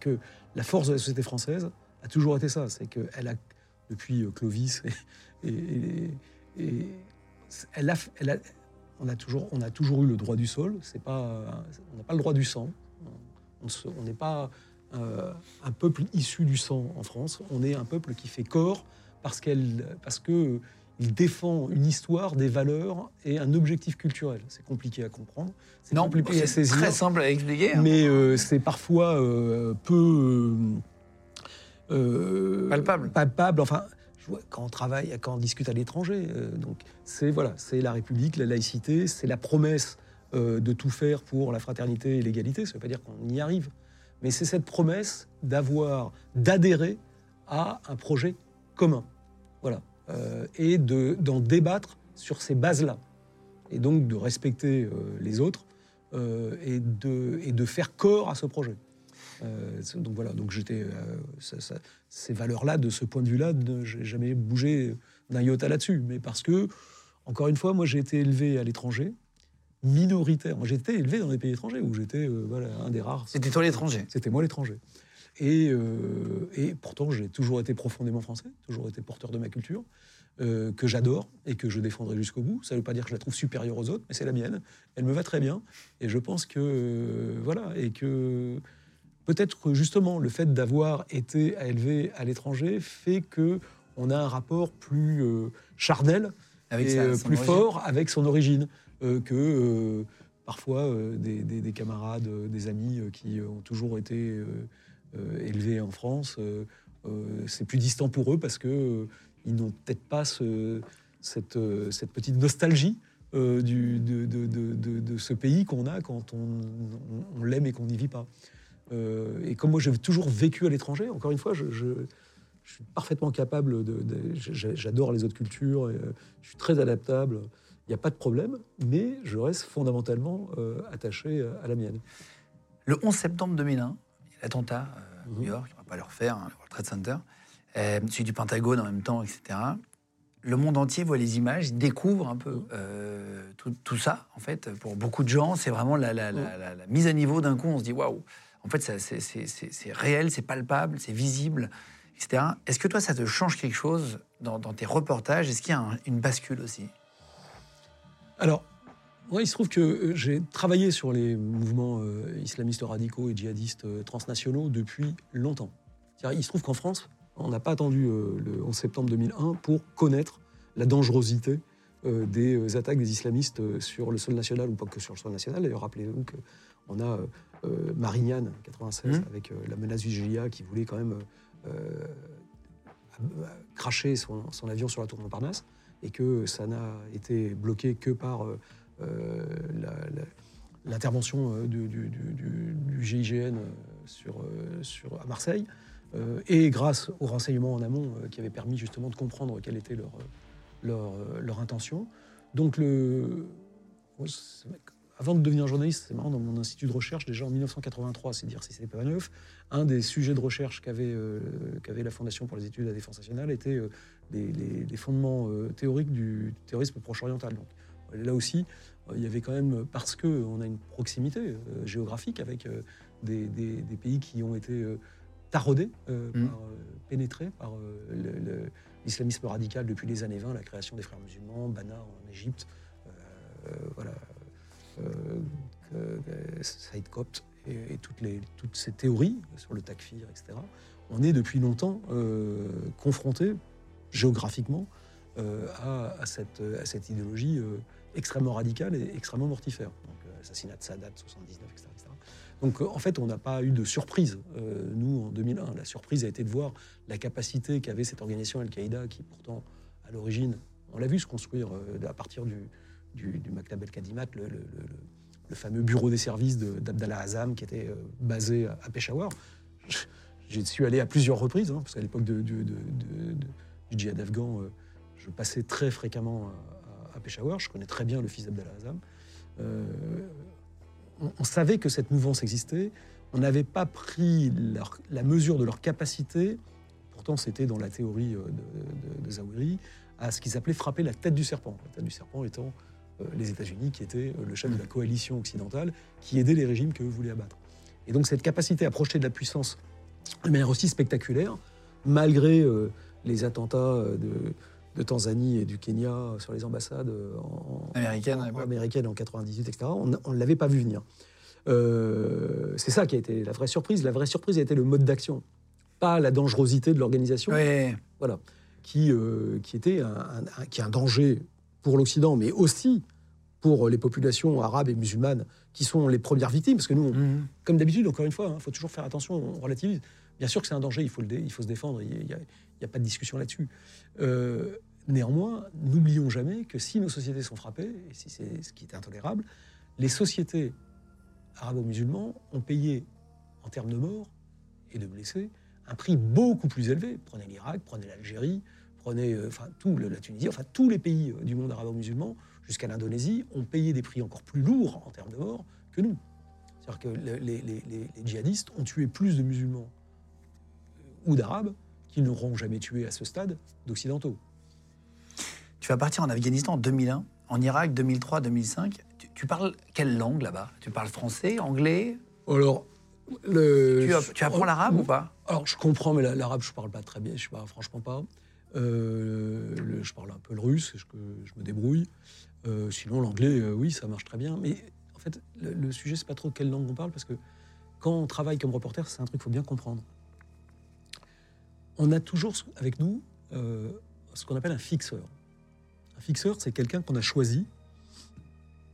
que la force de la société française a toujours été ça, c'est qu'elle a, depuis Clovis, et elle a, elle a- on, a toujours, on a toujours eu le droit du sol, c'est pas, on n'a pas le droit du sang, on n'est pas euh, un peuple issu du sang en France, on est un peuple qui fait corps parce, qu'elle, parce que il défend une histoire, des valeurs et un objectif culturel. C'est compliqué à comprendre, c'est compliqué à saisir. très simple à expliquer. hein. Mais euh, c'est parfois euh, peu euh, euh, Palpable. Palpable. Enfin, quand on travaille, quand on discute à l'étranger, euh, donc c'est voilà, c'est la République, la laïcité, c'est la promesse euh, de tout faire pour la fraternité et l'égalité. Ça ne veut pas dire qu'on y arrive, mais c'est cette promesse d'avoir, d'adhérer à un projet commun, voilà, Euh, et de d'en débattre sur ces bases-là, et donc de respecter les autres et de faire corps à ce projet. Euh, donc voilà, donc j'étais euh, ça- ça- ces valeurs-là, de ce point de vue-là, j'ai jamais bougé d'un iota là-dessus, mais parce que encore une fois, moi j'ai été élevé à l'étranger, minoritaire. Moi été élevé dans des pays étrangers où j'étais euh, voilà, un des rares. C'était toi l'étranger. C'était moi l'étranger. Et, et pourtant, j'ai toujours été profondément français, toujours été porteur de ma culture. euh, que j'adore et que je défendrai jusqu'au bout. Ça ne veut pas dire que je la trouve supérieure aux autres, mais c'est la mienne. Elle me va très bien. Et je pense que, euh, voilà, et que peut-être que justement, le fait d'avoir été élevé à l'étranger fait que on a un rapport plus euh, charnel Avec et sa- euh, plus origine. fort avec son origine euh, que euh, parfois des, des- des camarades, des amis qui ont toujours été élevés en France. c'est plus distant pour eux parce que ils n'ont peut-être pas ce- cette, cette petite nostalgie du- de, de- de- de- de ce pays qu'on a quand on, on- on l'aime et qu'on n'y vit pas. Euh, et comme moi j'ai toujours vécu à l'étranger, encore une fois, je, je- je suis parfaitement capable de. de- j'a- J'adore les autres cultures, et, euh, je suis très adaptable, il n'y a pas de problème, mais je reste fondamentalement euh, attaché à la mienne. Le 11 septembre 2001, il y a l'attentat à Mhm. New York, on ne va pas le refaire, hein, le World Trade Center, euh, celui du Pentagone en même temps, etc. Le monde entier voit les images, découvre un peu euh, tout, tout ça, en fait. Pour beaucoup de gens, c'est vraiment la, la- la- la- la mise à niveau d'un coup. On se dit, waouh, en fait, c'est- réel, c'est palpable, c'est visible, etc. Est-ce que toi, ça te change quelque chose dans, tes reportages? Est-ce qu'il y a un- une bascule aussi? Alors, moi, il se trouve que euh, j'ai travaillé sur les mouvements euh, islamistes radicaux et djihadistes euh, transnationaux depuis longtemps. Il se trouve qu'en France, on n'a pas attendu euh, le 11 septembre 2001 pour connaître la dangerosité des attaques des islamistes sur le sol national, ou pas que sur le sol national. D'ailleurs, rappelez-vous qu'on a Marignane, 96, Mhm. avec euh, la menace du GIA qui voulait quand même euh, euh, cracher son, son avion sur la tour Montparnasse et que ça n'a été bloqué que par euh, euh, l'intervention euh, du, du- du- du- du GIGN euh, sur, euh, sur, à Marseille, euh, et grâce aux renseignements en amont euh, qui avaient permis justement de comprendre quelle était leur, euh, leur, euh, leur intention. Donc, le, avant de devenir journaliste, c'est marrant, dans mon institut de recherche, déjà en 1983, c'est dire si c'est pas neuf, un des sujets de recherche qu'avait euh, qu'avait la Fondation pour les études de la défense nationale était euh, les, les- les fondements euh, théoriques du terrorisme proche-oriental. Donc là aussi, il y avait quand même, parce qu'on a une proximité géographique avec des, des- des pays qui ont été taraudés, Mm. par, pénétrés par l'islamisme radical depuis les années 20, la création des frères musulmans, Bana en Égypte, voilà, Saïd Kopt et, toutes, les, toutes ces théories sur le takfir, etc. On est depuis longtemps euh, confronté géographiquement euh, à, cette, à cette idéologie euh, extrêmement radicale et extrêmement mortifère. Donc, euh, assassinat de Sadat, 79, etc. etc. Donc, euh, en fait, on n'a pas eu de surprise, euh, nous, en 2001. La surprise a été de voir la capacité qu'avait cette organisation Al-Qaïda, qui pourtant, à l'origine, on l'a vu se construire euh, à partir du, du, du Maktab el-Kadimat, le, fameux bureau des services de- d'Abdallah Azam, qui était euh, basé à, Peshawar. J'y suis allé à plusieurs reprises, hein, parce qu'à l'époque de- de- de- de- de- du djihad afghan, euh, je passais très fréquemment à, à- Peshawar. Je connais très bien le fils d'Abdallah Azam. Euh, on, savait que cette mouvance existait. On n'avait pas pris la mesure de leur capacité, pourtant c'était dans la théorie euh, de, de, de Zawahiri, à ce qu'ils appelaient frapper la tête du serpent. La tête du serpent étant euh, les États-Unis, qui étaient euh, le chef de la coalition occidentale, qui aidait les régimes qu'eux voulaient abattre. Et donc cette capacité à projeter de la puissance de manière aussi spectaculaire, malgré euh, les attentats euh, de, de Tanzanie et du Kenya sur les ambassades euh, en, en- l'époque. américaines en 98, etc., on on ne l'avait pas vu venir. Euh, c'est ça qui a été la vraie surprise. La vraie surprise a été le mode d'action, pas la dangerosité de l'organisation Oui, voilà, qui, euh, qui était un, un- un- qui est un danger pour l'Occident, mais aussi pour les populations arabes et musulmanes qui sont les premières victimes. Parce que nous, on- Mhm. comme d'habitude, encore une fois, il faut toujours faire attention, on relativise. Bien sûr que c'est un danger, il faut, le dé- il faut se défendre, il n'y a pas de discussion là-dessus. Euh, néanmoins, n'oublions jamais que si nos sociétés sont frappées, et si c'est ce qui est intolérable, les sociétés arabo-musulmanes ont payé, en termes de morts et de blessés, un prix beaucoup plus élevé. Prenez l'Irak, prenez l'Algérie, prenez euh, enfin, tout, la Tunisie, enfin tous les pays euh, du monde arabo-musulman, jusqu'à l'Indonésie, ont payé des prix encore plus lourds en termes de morts que nous. C'est-à-dire que le- les, les- les- les djihadistes ont tué plus de musulmans euh, ou d'arabes qu'ils n'auront jamais tué à ce stade d'occidentaux. Tu vas partir en Afghanistan en 2001, en Irak 2003, 2005. Tu, tu parles quelle langue là-bas? Tu parles français, anglais? Alors, le, tu, tu apprends l'arabe ou pas? Alors, je comprends, mais la- l'arabe, je parle pas très bien, je sais pas, franchement pas. Euh, le- je parle un peu le russe, je, je me débrouille. Euh, sinon, l'anglais, euh, oui, ça marche très bien. Mais en fait, le, le sujet, c'est pas trop quelle langue on parle, parce que quand on travaille comme reporter, c'est un truc qu'il faut bien comprendre. On a toujours avec nous ce qu'on appelle un fixeur. Un fixeur, c'est quelqu'un qu'on a choisi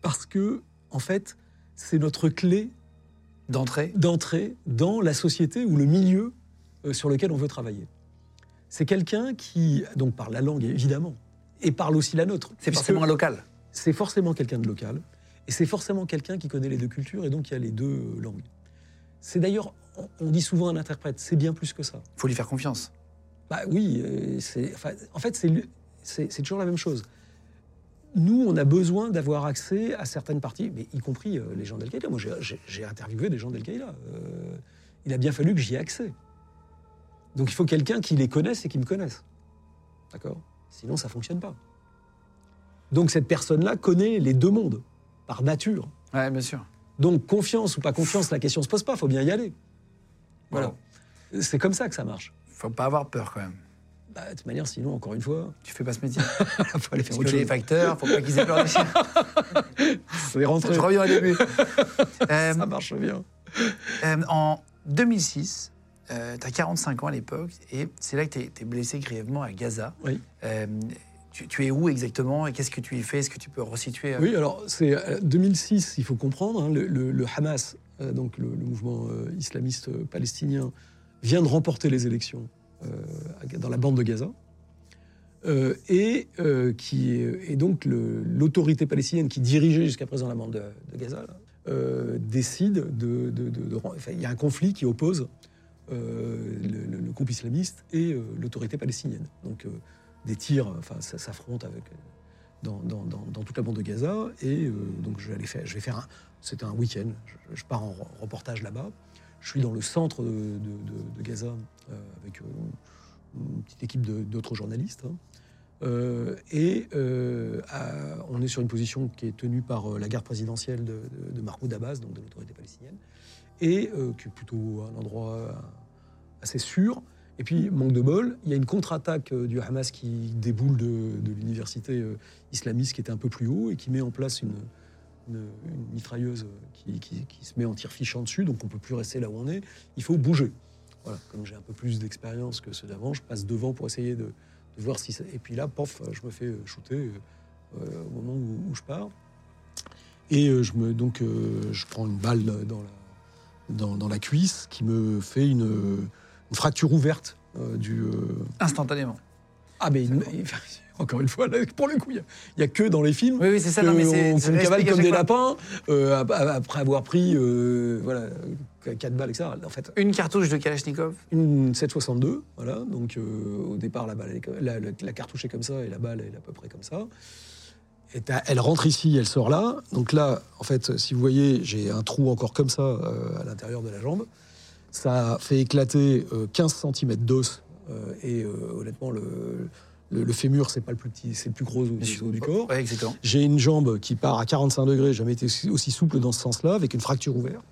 parce que, en fait, c'est notre clé D'entrée dans la société ou le milieu sur lequel on veut travailler. C'est quelqu'un qui, donc parle la langue évidemment, et parle aussi la nôtre. C'est forcément un local. C'est forcément quelqu'un de local, et c'est forcément quelqu'un qui connaît les deux cultures, et donc qui a les deux euh, langues. C'est d'ailleurs, on, dit souvent un interprète, c'est bien plus que ça. Il faut lui faire confiance. Bah oui, euh, enfin, en fait, c'est, toujours la même chose. Nous, on a besoin d'avoir accès à certaines parties, mais y compris euh, les gens d'Al-Qaïda. Moi, j'ai, interviewé des gens d'Al-Qaïda. Euh, il a bien fallu que j'y ai accès. Donc, il faut quelqu'un qui les connaisse et qui me connaisse. D'accord? Sinon, ça fonctionne pas. Donc, cette personne-là connaît les deux mondes, par nature. Ouais, bien sûr. Donc, confiance ou pas confiance, la question se pose pas, il faut bien y aller. Voilà. C'est comme ça que ça marche. Faut pas avoir peur quand même. Bah, de toute manière, sinon, encore une fois, Tu fais pas ce métier. il faut aller faire autre que les chose. facteurs, faut pas qu'ils aient peur des chiens. Faut y rentrer. Je reviens au début. Euh, Ça marche bien. euh, en 2006, tu as 45 ans à l'époque, et c'est là que tu es, blessé grièvement à Gaza. Oui. Euh, tu, tu es où exactement et qu'est-ce que tu y fais? Est-ce que tu peux resituer euh, Oui, alors c'est euh, 2006, il faut comprendre, hein, le, le- le Hamas, euh, donc le, le mouvement euh, islamiste euh, palestinien, vient de remporter les élections euh, dans la bande de Gaza. Euh, et, euh, qui est, et donc l'autorité palestinienne qui dirigeait jusqu'à présent la bande de, de Gaza là, euh, décide de, de- de- de ren- enfin, il y a un conflit qui oppose euh, le, groupe islamiste et euh, l'autorité palestinienne. Donc euh, des tirs, enfin ça s'affronte dans, toute la bande de Gaza. Et donc, je vais, faire, un. C'était un week-end. Je, pars en re- reportage là-bas. Je suis dans le centre de, Gaza avec une petite équipe d'autres journalistes. hein. Euh, et euh, on est sur une position qui est tenue par euh, la garde présidentielle de, de, de Mahmoud Abbas, donc de l'autorité palestinienne, et qui est plutôt un endroit assez sûr. Et puis, manque de bol, il y a une contre-attaque du Hamas qui déboule de, l'université islamiste qui était un peu plus haut et qui met en place une, mitrailleuse qui, qui- se met en tir fichant dessus, donc on peut plus rester là où on est. Il faut bouger. Voilà, comme j'ai un peu plus d'expérience que ceux d'avant, je passe devant pour essayer de, de voir si ça... Et puis là, pof, je me fais shooter euh, euh, au moment où, où je pars. Et euh, je me, donc, euh, je prends une balle dans la, dans, dans la cuisse qui me fait une, une fracture ouverte euh, du... instantanément Ah, mais une- encore une fois, là, pour le coup, il n'y a, que dans les films Oui, oui, c'est ça. Non, mais c'est qu'on cavale comme des lapins ap- après avoir pris voilà, 4 balles, etc. En fait, Une cartouche de Kalachnikov. une 762, voilà. Donc euh, au départ, la, balle, elle est co- la, la- la cartouche est comme ça et la balle elle est à peu près comme ça. Et t'as- elle rentre ici, elle sort là. Donc là, en fait, si vous voyez, j'ai un trou encore comme ça euh, à l'intérieur de la jambe. Ça fait éclater euh, 15 cm d'os. euh, et euh, honnêtement, le, le, le fémur, c'est pas le plus petit, c'est le plus gros os du corps. Exactement. J'ai une jambe qui part à 45 degrés, j'ai jamais été aussi souple dans ce sens-là, avec une fracture ouverte.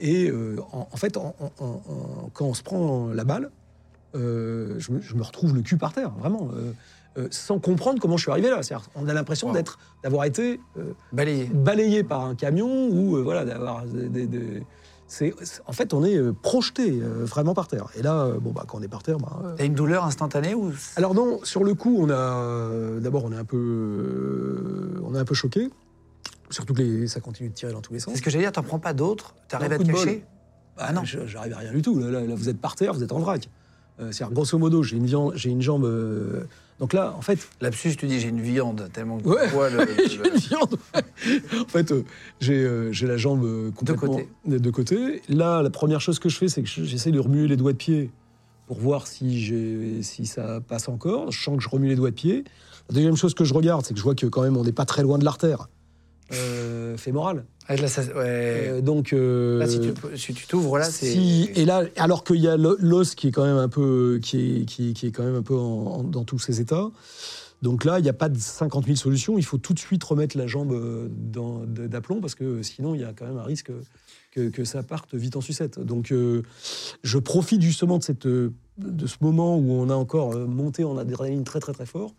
Et euh, en, en fait, en- en- quand on se prend la balle, euh, je, me, je me retrouve le cul par terre, vraiment, euh, sans comprendre comment je suis arrivé là. On a l'impression Wow. d'être, d'avoir été Balayé. balayé par un camion ou voilà, d'avoir des, c'est, en fait, on est projeté euh, vraiment par terre. Et là, bon, bah, quand on est par terre, bah, euh, T'as une douleur instantanée ou alors non, sur le coup, on a euh, d'abord on est un peu, on est un peu choqué, surtout que les- ça continue de tirer dans tous les sens. C'est ce que j'allais dire, t'en prends pas d'autres T'arrives à te de cacher Ah non, j'arrive à rien du tout. Là, là, là, vous êtes par terre, vous êtes en vrac. Euh, C'est-à-dire, grosso modo, j'ai une, viande- j'ai une jambe. euh, donc là, en fait, Lapsus, tu dis j'ai une viande tellement que Ouais. le- j'ai une viande. en fait, euh, j'ai la jambe complètement côté. de côtés. Là, la première chose que je fais, c'est que je- j'essaie de remuer les doigts de pied pour voir si, si ça passe encore. Je sens que je remue les doigts de pied. La deuxième chose que je regarde, c'est que je vois que quand même on n'est pas très loin de l'artère euh, fémorale. Ah, là, ça- ouais. Euh, donc, euh, Là, si tu si t'ouvres là, c'est. si- et là, alors qu'il y a l'o- l'os qui est quand même un peu, qui est, qui, qui est quand même un peu en- en- dans tous ses états, Donc là, il n'y a pas de 50 000 solutions. Il faut tout de suite remettre la jambe euh, d'aplomb parce que sinon, il y a quand même un risque que, que ça parte vite en sucette. Donc euh, je profite justement de, cette, de ce moment où on a encore monté en adrénaline très très très fort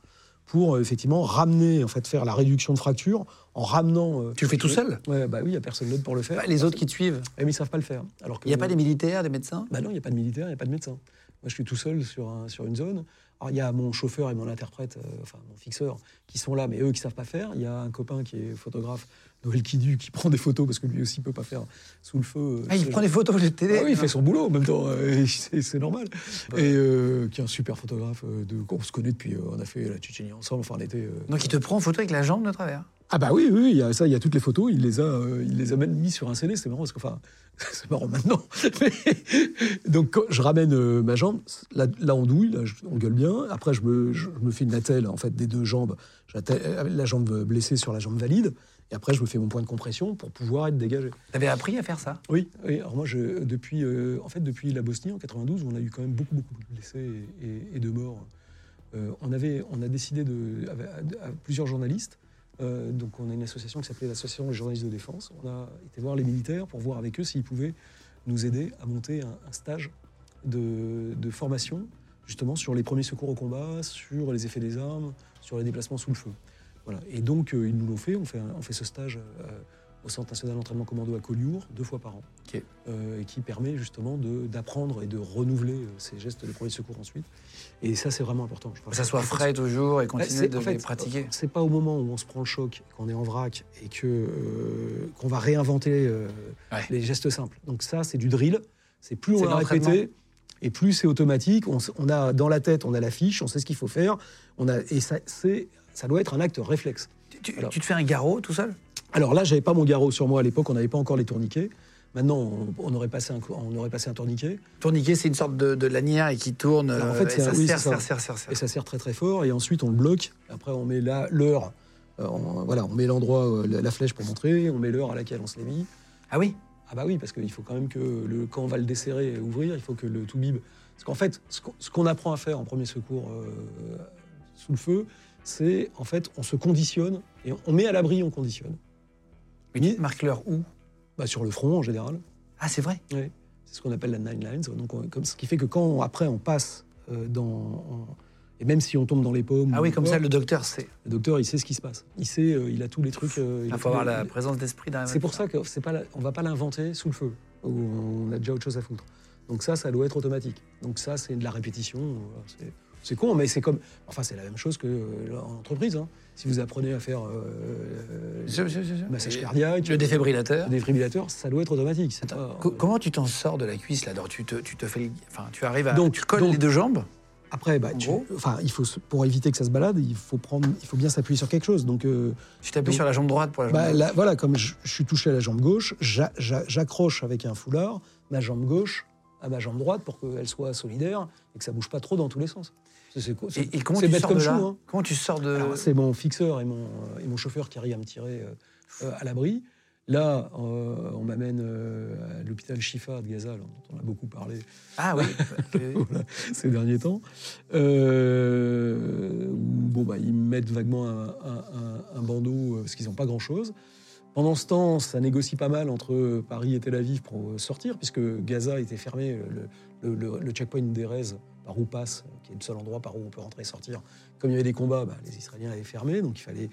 pour euh, effectivement ramener, en fait, faire la réduction de fracture en ramenant. euh, Tu le fais tout seul? Ouais, bah oui, il n'y a personne d'autre pour le faire. Bah, Les autres qui te suivent Eh, mais ils savent pas le faire. Alors Il n'y a pas des militaires, des médecins? Bah non, il n'y a pas de militaire, il n'y a pas de médecin. Moi, je suis tout seul sur, un- sur une zone. Alors, il y a mon chauffeur et mon interprète, euh, enfin mon fixeur, qui sont là, mais eux qui savent pas faire. Il y a un copain qui est photographe, Noël Kidu, qui prend des photos parce que lui aussi peut pas faire sous le feu. euh, Ah, il prend genre- des photos de télé Ah oui, il fait son boulot en même temps, euh, c'est normal. Et euh, qui est un super photographe, de, on se connaît depuis, on a fait la Tchétchénie ensemble, enfin on était. euh, Donc il te prend en photo avec la jambe de travers. Ah bah oui, oui, il y a ça, il y a toutes les photos, il les a, euh, il les a même mis sur un CD, c'est marrant parce que, enfin, c'est marrant maintenant. Mais- donc quand je ramène euh, ma jambe, là, là on douille, là je- on gueule bien. Après je me, je me fais une attelle en fait des deux jambes, euh, la jambe blessée sur la jambe valide, et après je me fais mon point de compression pour pouvoir être dégagé. T'avais appris à faire ça? Oui, oui. Alors moi, je, depuis, euh, en fait, depuis la Bosnie en 92, où on a eu quand même beaucoup, beaucoup de blessés et, et- et de morts. on avait, on a décidé de, à plusieurs journalistes. Euh, donc, on a une association qui s'appelait l'association des journalistes de défense. On a été voir les militaires pour voir avec eux s'ils pouvaient nous aider à monter un, stage de, formation, justement sur les premiers secours au combat, sur les effets des armes, sur les déplacements sous le feu. Voilà. Et donc, euh, ils nous l'ont fait. On fait, un- on fait ce stage euh, au Centre national d'entraînement commando à Collioure deux fois par an, euh, et qui permet justement d'apprendre et de renouveler euh, ces gestes de premier secours ensuite. Et ça, c'est vraiment important. Je. Que ça soit frais toujours et continuer de en fait, les pratiquer. C'est pas au moment où on se prend le choc, qu'on est en vrac et que euh, qu'on va réinventer euh, Ouais. les gestes simples. Donc ça, c'est du drill. C'est plus on de a l'entraînement. répété et plus c'est automatique. On, a dans la tête, on a la fiche, on sait ce qu'il faut faire. On a et ça, ça doit être un acte réflexe. Tu, tu- Alors- tu te fais un garrot tout seul? Alors là, j'avais pas mon garrot sur moi à l'époque. On n'avait pas encore les tourniquets. Maintenant, on, on aurait passé un, on aurait passé un tourniquet. Tourniquet, c'est une sorte de, de lanière et qui tourne. Alors, en euh, fait, et ça oui, serre, et ça serre très très fort et ensuite on le bloque. Après on met l'heure, euh, voilà, on met l'endroit, euh, la, la flèche pour montrer, on met l'heure à laquelle on se l'est mis. Ah oui? Ah bah oui, parce qu'il faut quand même que le, quand on va le desserrer et ouvrir, il faut que le tout bib. Parce qu'en fait, ce qu'on- apprend à faire en premier secours euh, sous le feu, c'est en fait on se conditionne et on met à l'abri, on conditionne. Mais tu marques l'heure où? Bah, sur le front en général. Ah, c'est vrai? Ouais. C'est ce qu'on appelle la nine lines. Donc, on- comme, ce qui fait que quand on- après on passe euh, dans. et même si on tombe dans les pommes. Ah oui, ou comme ça, le docteur sait. Le docteur, il sait ce qui se passe. Il sait, euh, il a tous les trucs. euh, Il a faut avoir les- la présence d'esprit d'un C'est pour ça que c'est pas, la- on va pas l'inventer sous le feu. Où on a déjà autre chose à foutre. Donc ça, ça doit être automatique. Donc ça, c'est de la répétition. C'est- con, mais c'est comme. Enfin, c'est la même chose que euh, en entreprise. hein. Si vous apprenez à faire euh, euh, Je- je- je- je- massage Et cardiaque, Le défibrillateur. le défibrillateur, ça doit être automatique. pas- Co- Comment tu t'en sors de la cuisse là? Tu te, tu te fais, enfin, tu arrives à, Donc- tu colles donc- les deux jambes? Après, bah, tu- enfin, il faut pour éviter que ça se balade, il faut prendre, il faut bien s'appuyer sur quelque chose. Donc, euh, Tu t'appuies sur la jambe droite pour la jambe bah, gauche. là, voilà, comme je, suis touché à la jambe gauche, j'a- j'a- j'accroche avec un foulard ma jambe gauche à ma jambe droite pour qu'elle soit solidaire et que ça bouge pas trop dans tous les sens. C'est- bête comme chou, hein. Comment tu sors de C'est mon fixeur et mon, et mon chauffeur qui arrivent à me tirer euh, euh, à l'abri. Là, euh, on m'amène euh, à l'hôpital Chifa de Gaza, dont on a beaucoup parlé Ah oui. Voilà, ces derniers temps. Euh, bon, bah, ils mettent vaguement un, un- bandeau parce qu'ils n'ont pas grand-chose. Pendant ce temps, ça négocie pas mal entre Paris et Tel Aviv pour sortir, puisque Gaza était fermé, le, le- le- le checkpoint d'Erez, par où passe, qui est le seul endroit par où on peut rentrer et sortir. Comme il y avait des combats, bah, les Israéliens l'avaient fermé, donc il fallait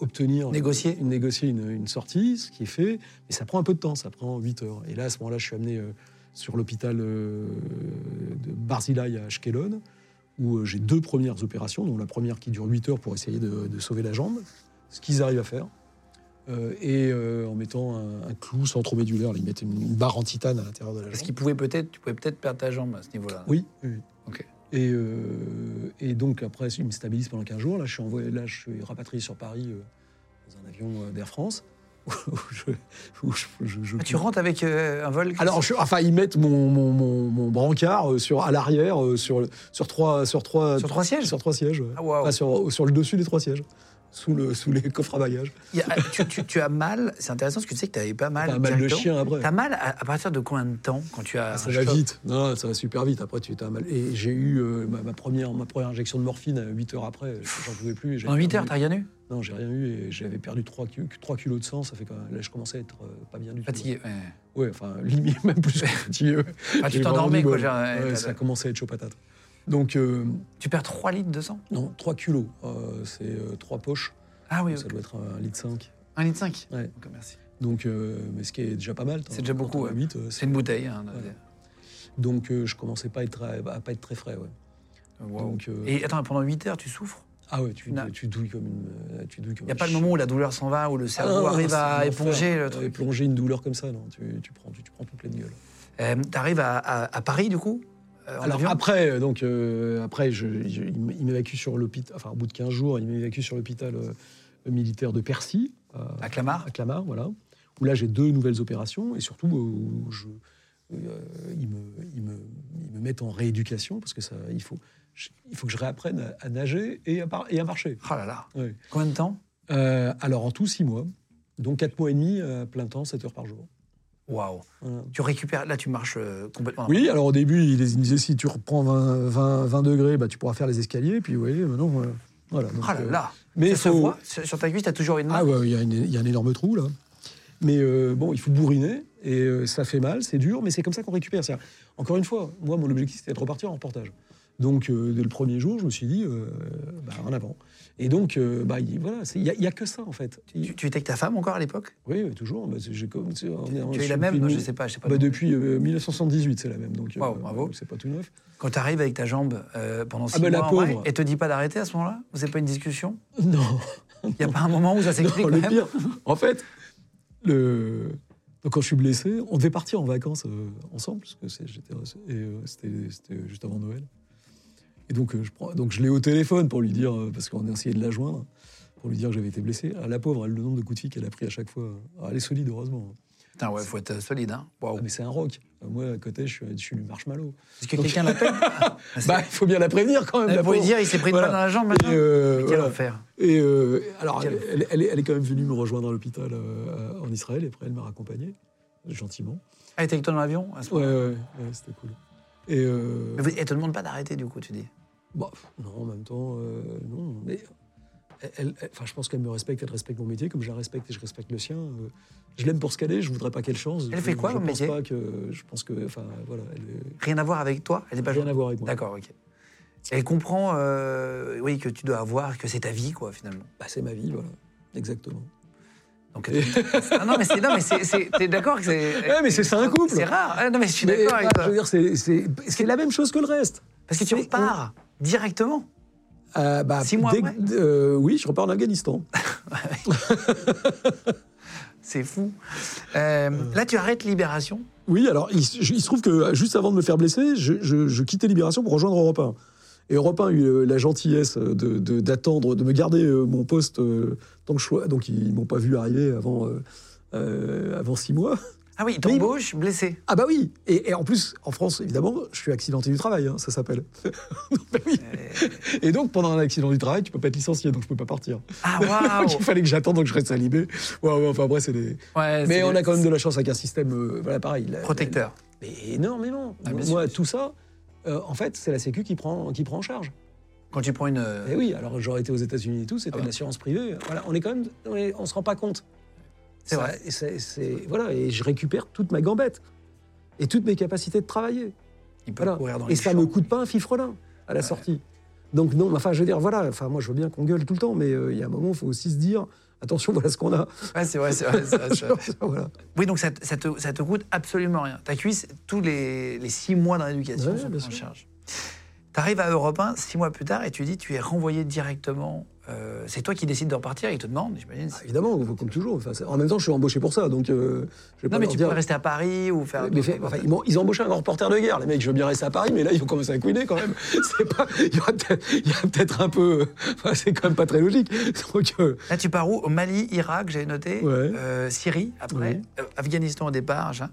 obtenir Négocier. une, négocier une, une sortie, ce qui est fait, mais ça prend un peu de temps, ça prend 8 heures. Et là, à ce moment-là, je suis amené euh, sur l'hôpital euh, de Barzilai à Ashkelon, où euh, j'ai deux premières opérations, dont la première qui dure 8 heures pour essayer de, de sauver la jambe, ce qu'ils arrivent à faire. Euh, et euh, en mettant un, un clou centromédulaire, ils mettent une, une barre en titane à l'intérieur de la Parce jambe. qu'il pouvait peut-être, tu pouvais peut-être perdre ta jambe à ce niveau-là? Oui, oui. Ok. Et, euh, et donc après, ils me stabilisent pendant 15 jours. Là, je suis, envoyé, là, je suis rapatrié sur Paris dans un avion d'Air France. où je- où je- je- je- Ah, tu rentres avec euh, un vol alors, enfin, ils mettent mon, mon, mon, mon brancard sur, à l'arrière sur, sur, trois, sur, trois, sur trois sièges? sur trois sièges. ouais. Ah. Enfin, sur, sur le dessus des trois sièges. Sous, le, sous les coffres à bagages. Tu, tu- tu as mal, c'est intéressant parce que tu sais que tu avais pas mal. T'as mal de directement. chien après. T'as mal à, à partir de combien de temps quand tu as. Ah, ça va vite. Non, ça va super vite. Après, tu as mal. Et j'ai eu euh, ma, ma première, ma première injection de morphine à 8 heures après. J'en pouvais plus. En 8 heures, t'as rien eu Non, j'ai rien eu et j'avais perdu 3, kilos de sang. Ça fait quand même- là, je commençais à être euh, pas bien du tout. Fatigué. ouais. Ouais, enfin, limite, même plus fatigué. Ah, tu t'endormais, quoi. genre, ouais, ça a commencé à être chaud patate. Donc, euh, Tu perds 3 litres de sang non, 3 kilos. euh, c'est 3 poches. Ah oui, Ça ok. doit être un litre 5. 1 litre 5 Ouais. Merci. Donc, euh, mais ce qui est déjà pas mal. C'est déjà beaucoup, ouais. 8, C'est une bouteille. Hein, Ouais. Donc, euh, je commençais pas à, être, à pas être très frais. Ouais. Wow. Donc, euh, Et attends, pendant 8 heures, tu souffres? Ah ouais, tu, tu douilles comme une. euh, Tu douilles comme Il n'y a pas le moment où la douleur s'en va, où le Ah cerveau non, arrive à éponger le truc? Éponger une douleur comme ça, non. Tu, tu prends, tu, tu prends tout plein de gueule. Euh, T'arrives à, à- à Paris, du coup? euh, en Alors avion après, euh, donc euh, après, je, je- il m'évacue sur l'hôpital. Enfin, au bout de 15 jours, il m'évacue sur l'hôpital euh, militaire de Percy, euh, À Clamart à Clamart, voilà. Où là, j'ai deux nouvelles opérations et surtout, euh, où je, euh, ils, me, ils, me, ils me mettent en rééducation parce que ça, il faut, il faut que je réapprenne à, à nager et à, par- et à marcher. Oh là là. Combien de temps? Euh, alors en tout, six mois. Donc quatre mois et demi à plein temps, 7 heures par jour. Waouh. Voilà. Tu récupères, là, tu marches euh, complètement. Oui, alors au début, il, il me disait si tu reprends 20, 20, 20 degrés, bah, tu pourras faire les escaliers. Puis vous voyez, maintenant, euh, voilà. donc, Oh là euh, là. mais ça se faut- voit sur, ta cuisse, t'as toujours une Ah marque ouais, il y, y a un énorme trou là. Mais euh, bon, il faut bourriner et euh, ça fait mal, c'est dur, mais c'est comme ça qu'on récupère. Encore une fois, moi, mon objectif c'était de repartir en reportage. Donc euh, dès le premier jour, je me suis dit, euh, bah, en avant. Et donc, euh, bah, il- voilà, il n'y a, il y a que ça en fait. tu, tu étais avec ta femme encore à l'époque? Oui, oui, toujours. Bah, j'ai Tu est la même depuis- Je sais pas, je sais pas. bah, Depuis euh, 1978, c'est la même. Donc, euh, Waouh, bravo. c'est pas tout neuf. Quand tu arrives avec ta jambe euh, pendant 6 Ah bah, la mois, vrai, pauvre. et te dis pas d'arrêter à ce moment-là? Vous n'avez pas une discussion? Non. Il n'y a pas un moment où ça s'explique Non, quand le même? pire, en fait, le... donc, quand je suis blessé, on devait partir en vacances euh, ensemble, parce que c'est- j'étais, et, euh, c'était, c'était juste avant Noël. Et donc, euh, je, prends, donc je l'ai au téléphone pour lui dire, euh, parce qu'on a essayé de la joindre, pour lui dire que j'avais été blessé. Ah, la pauvre, elle, le nombre de coups de fille qu'elle a pris à chaque fois. Ah, elle est solide, heureusement. Putain, ouais, faut être solide. Hein. Ah, mais c'est un rock. Euh, Moi, à côté, je suis, je suis du marshmallow. Est-ce que quelqu'un l'appelle Ah, c'est- Bah, il faut bien la prévenir quand même. Lui pauvre. dire, il s'est pris une Voilà. dans la jambe Et, maintenant euh, Quel voilà. enfer. Et euh, alors, Quel- elle, elle est, elle est quand même venue me rejoindre à l'hôpital euh, en Israël, et après, elle m'a raccompagné, gentiment. Ah, elle était avec toi dans l'avion à ce Ouais, moment-là ouais, ouais, c'était cool. Et euh, Mais vous- Elle te demande pas d'arrêter, du coup, tu dis? Bah, non, en même temps, euh, non. Mais elle, elle- je pense qu'elle me respecte, elle respecte mon métier, comme je la respecte et je respecte le sien. euh, je l'aime pour ce qu'elle est, je voudrais pas qu'elle change. Elle Je- fait quoi je comme pense métier? pas que, Je pense que, enfin, voilà, Rien à voir avec toi? Elle est pas rien à voir avec moi. D'accord, ok. Elle comprend, euh, oui, que tu dois avoir, que c'est ta vie, quoi, finalement. Bah, c'est ma vie, voilà, exactement. Donc, ah non, mais c'est, non, mais c'est, c'est- t'es d'accord que c'est. Ouais, mais c'est ça, un couple. C'est rare. Ah, non, mais je suis Mais, d'accord avec bah, toi. je veux dire, c'est- c'est c'est la même chose que le reste. Parce que tu repars directement. Euh, bah, Six mois après euh, Oui, je repars en Afghanistan. C'est fou. Euh, là, tu arrêtes Libération? Oui, alors il, se- il se trouve que juste avant de me faire blesser, je, je- je quittais Libération pour rejoindre Europe 1. Et Europe 1 a eu euh, la gentillesse de- de- d'attendre, de, me garder euh, mon poste euh, tant que je sois- Donc ils m'ont pas vu arriver avant, euh, euh, avant six mois. Ah oui, t'embauches, blessé. Ah bah oui et, et en plus, en France, évidemment, je suis accidenté du travail, hein, ça s'appelle. Bah oui. Et donc pendant un accident du travail, tu peux pas être licencié, donc je peux pas partir. Ah waouh il fallait que j'attende, donc je reste à Libé. Ouais, ouais, enfin après, c'est des... Ouais, Mais on a quand même de la chance avec un système, euh, voilà, pareil. la- Protecteur. Mais énormément. Ah, Moi, sûr. tout ça, euh, en fait, c'est la Sécu qui prend, qui prend en charge. Quand tu prends une. Et oui, alors j'aurais été aux États-Unis et tout, c'était Ah de l'assurance privée. Voilà, on est quand même, on, est- on se rend pas compte. C'est vrai. et c'est- voilà, et je récupère toute ma gambette et toutes mes capacités de travailler. Il peut Voilà. courir dans Et les ça champs. me coûte pas un fifrelin à la sortie. Donc non, enfin, je veux dire, voilà. Enfin, moi, je veux bien qu'on gueule tout le temps, mais euh, il y a un moment, il faut aussi se dire, attention, voilà ce qu'on a. Ouais, c'est vrai, c'est vrai. c'est vrai, c'est vrai. voilà. Oui, donc ça, te- ça te, ça te coûte absolument rien. Ta cuisse, tous les, les six mois de rééducation Ouais, sont en charge. Tu arrives à Europe 1 six mois plus tard et tu dis tu es renvoyé directement. Euh, c'est toi qui décides de repartir, ils te demandent, j'imagine. Ah, évidemment, comme toujours. Enfin, en même temps, je suis embauché pour ça, donc. euh, je vais pas non, mais tu dire- peux rester à Paris ou faire. Mais d'autres fait- enfin, reportages. ils, ont embauché un grand reporter de guerre. Les mecs, je veux bien rester à Paris, mais là, ils vont commencer à couiner quand même. C'est pas, il y aura peut-être, un peu. enfin, c'est quand même pas très logique. Donc, euh, Là, tu pars où? Au Mali, Irak, j'avais noté. Ouais. Syrie, après. Oui. Afghanistan au départ. machin.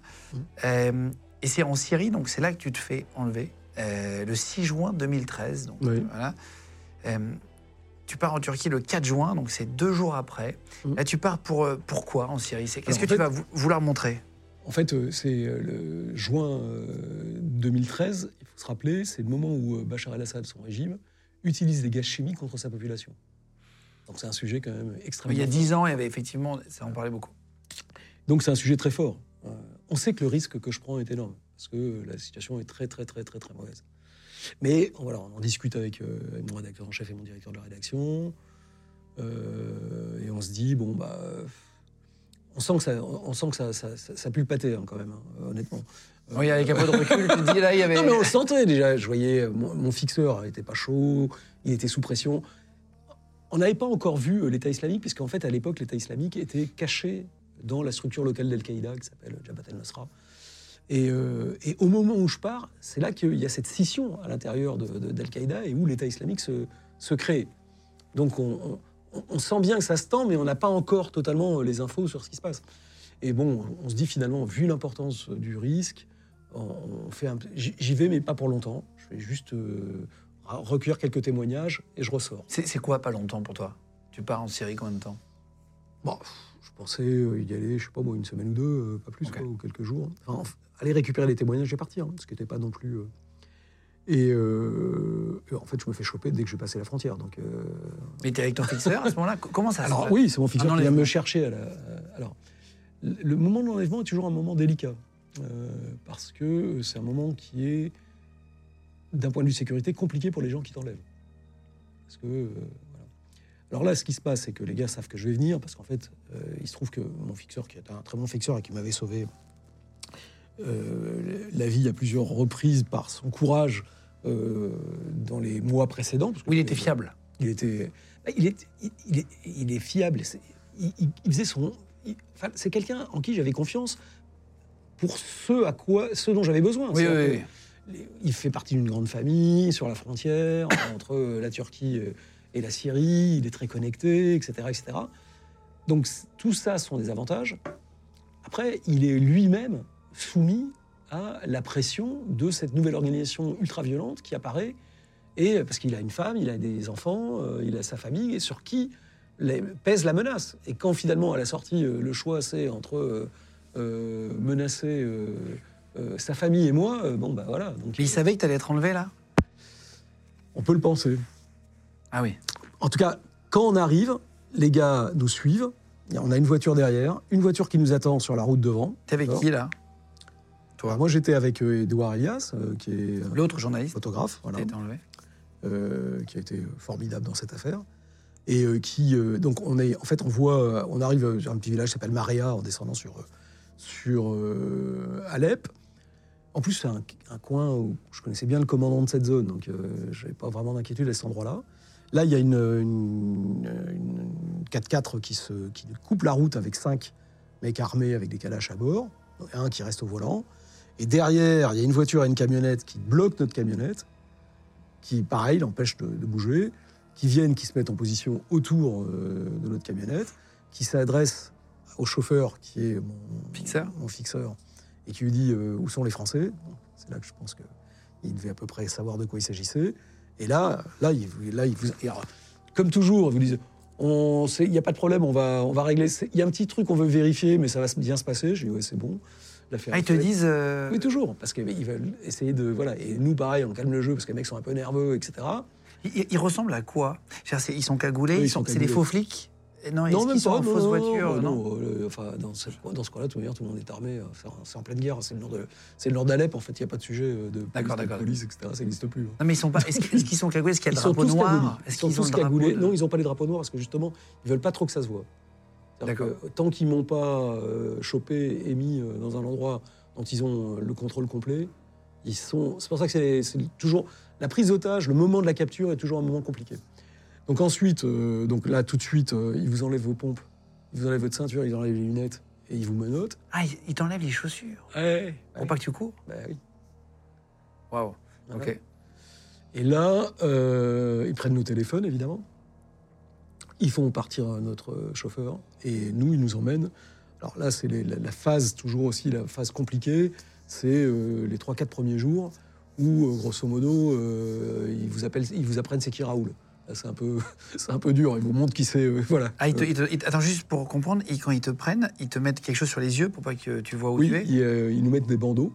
Euh, et c'est en Syrie, donc c'est là que tu te fais enlever. le 6 juin 2013. Donc, Oui. voilà. Tu pars en Turquie le 4 juin, donc c'est deux jours après. Mm. Là, tu pars pour euh, pourquoi en Syrie? Qu'est-ce que tu vas vou- vouloir montrer? En fait, euh, c'est euh, le juin euh, 2013, il faut se rappeler, c'est le moment où Bachar el-Assad, son régime, utilise des gaz chimiques contre sa population. Donc c'est un sujet quand même extrêmement Il y a dix ans, il y avait effectivement, ça en parlait beaucoup. Donc c'est un sujet très fort. On sait que le risque que je prends est énorme, parce que la situation est très très très très très mauvaise. Mais voilà, on en discute avec, euh, avec mon rédacteur en chef et mon directeur de la rédaction, euh, et on se dit bon bah, on sent que ça, on sent que ça, ça, ça- ça pue le pâté hein, quand même, hein, honnêtement. Euh, Oui, avec un peu de recul, tu dis là, il y avait. non, mais on le sentait déjà. Je voyais, mon, mon fixeur n'était pas chaud, il était sous pression. On n'avait pas encore vu euh, l'État islamique, puisqu'en fait, à l'époque, l'État islamique était caché dans la structure locale d'Al-Qaïda, qui s'appelle Jabhat al-Nusra. Et, euh, et au moment où je pars, c'est là qu'il y a cette scission à l'intérieur de- de- d'Al-Qaïda et où l'État islamique se, se crée. Donc on, on- on sent bien que ça se tend, mais on n'a pas encore totalement euh, les infos sur ce qui se passe. Et bon, on se dit finalement, vu l'importance du risque, on, fait j'y vais, mais pas pour longtemps. Je vais juste euh, recueillir quelques témoignages et je ressors. C'est quoi pas longtemps pour toi? Tu pars en Syrie combien de temps? Bon, pff, je pensais y aller, je sais pas moi, une semaine ou deux, pas plus, quoi, ou quelques jours. Enfin, aller récupérer les témoignages et partir, hein, ce qui n'était pas non plus. euh. Et, euh, et en fait, je me fais choper dès que je passais la frontière. Donc, euh, Mais t'es avec ton fixeur à ce moment-là Comment ça alors oui, c'est mon fixeur Un qui vient me chercher. À la, alors, le moment de l'enlèvement est toujours un moment délicat euh, parce que c'est un moment qui est, d'un point de vue sécurité, compliqué pour les gens qui t'enlèvent. Parce que euh. Alors là, ce qui se passe, c'est que les gars savent que je vais venir parce qu'en fait, euh, il se trouve que mon fixeur, qui est un très bon fixeur et qui m'avait sauvé euh, la vie à plusieurs reprises par son courage euh, dans les mois précédents. parce que Oui, il était fiable. il était, bah, il est, il, il est, il est fiable. c'est- Il, faisait son. enfin, c'est quelqu'un en qui j'avais confiance pour ce à quoi, ce dont j'avais besoin. Oui, oui, Il fait partie d'une grande famille sur la frontière entre euh, la Turquie euh, et la Syrie. Il est très connecté, etc., etc. Donc tout ça sont des avantages. Après, il est lui-même soumis à la pression de cette nouvelle organisation ultra-violente qui apparaît et parce qu'il a une femme, il a des enfants, euh, il a sa famille, et sur qui les- pèse la menace. Et quand finalement, à la sortie, euh, le choix c'est entre euh, menacer sa famille et moi, bon bah voilà. Donc, Mais il savait que t'allais être enlevé là? On peut le penser. Ah oui. En tout cas, quand on arrive, les gars nous suivent. On a une voiture derrière, une voiture qui nous attend sur la route devant. T'es avec qui là? Alors, moi, j'étais avec euh, Edouard Elias, euh, qui est euh, L'autre journaliste photographe, qui voilà, a été enlevé euh, qui a été formidable dans cette affaire. Et euh, qui, euh, donc, on est, en fait, on voit, euh, on arrive sur un petit village qui s'appelle Maria en descendant sur, euh, sur euh, Alep. En plus, c'est un, un coin où je connaissais bien le commandant de cette zone, donc euh, je n'avais pas vraiment d'inquiétude à cet endroit-là. Là, il y a une, une, une 4x4 qui, se, qui coupe la route avec cinq mecs armés avec des calaches à bord, un qui reste au volant. Et derrière, il y a une voiture et une camionnette qui bloquent notre camionnette, qui, pareil, l'empêche de, de bouger, qui viennent, qui se mettent en position autour euh, de notre camionnette, qui s'adressent au chauffeur, qui est mon Fixeur. mon fixeur, et qui lui dit euh, où sont les Français? C'est là que je pense qu'il devait à peu près savoir de quoi il s'agissait. Et là, là, il, là, il vous, et alors, comme toujours, ils vous disent il n'y a pas de problème, on va, on va régler. Il y a un petit truc qu'on veut vérifier, mais ça va bien se passer. Je dis ouais, c'est bon. L'affaire Ah, ils te disent. euh, Oui, toujours, parce qu'ils veulent essayer de. Voilà. Et nous, pareil, on calme le jeu, parce que les mecs sont un peu nerveux, etc. Ils, ils ressemblent à quoi? Ils sont cagoulés, Oui, ils sont sont- c'est des faux flics? Non, est-ce qu'ils sont en fausse voiture non, Non? euh, enfin, dans ce, dans ce cas-là, tout, le monde est armé. euh, c'est en- pleine guerre. C'est le nord d'Alep. En fait, il n'y a pas de sujet euh, de police, de police, etc. Ça n'existe plus. hein. Non, mais ils sont pas. Est-ce qu'ils sont cagoulés? Est-ce qu'il y a le sont drapeau noir? Est-ce sont qu'ils ont tous le drapeau cagoulés. Non, ils n'ont pas les drapeaux noirs parce que justement, ils veulent pas trop que ça se voit. Que Tant qu'ils m'ont pas euh, chopé et mis euh, dans un endroit dont ils ont euh, le contrôle complet, ils sont. C'est pour ça que c'est toujours la prise d'otage. Le moment de la capture est toujours un moment compliqué. Donc ensuite, euh, donc là tout de suite, euh, ils vous enlèvent vos pompes, ils vous enlèvent votre ceinture, ils enlèvent les lunettes et ils vous menottent. Ah, ils- t'enlèvent les chaussures Ouais. pour pas que tu cours Bah oui. Waouh. Voilà. Ok. Et là, euh, ils prennent nos téléphones, évidemment. Ils font partir notre chauffeur. Et nous, ils nous emmènent. Alors là, c'est la, la phase, toujours aussi la phase compliquée. C'est euh, les 3-4 premiers jours où, euh, grosso modo, euh, ils, vous appellent, ils vous apprennent c'est qui Raoul. C'est un peu, un peu dur. Ils vous montrent qui c'est. euh, voilà. Ah, ils te- Euh, ils te- ils te- attends, juste pour comprendre, quand ils te prennent, ils te mettent quelque chose sur les yeux pour pas que tu vois où oui, tu es? euh, ils nous mettent des bandeaux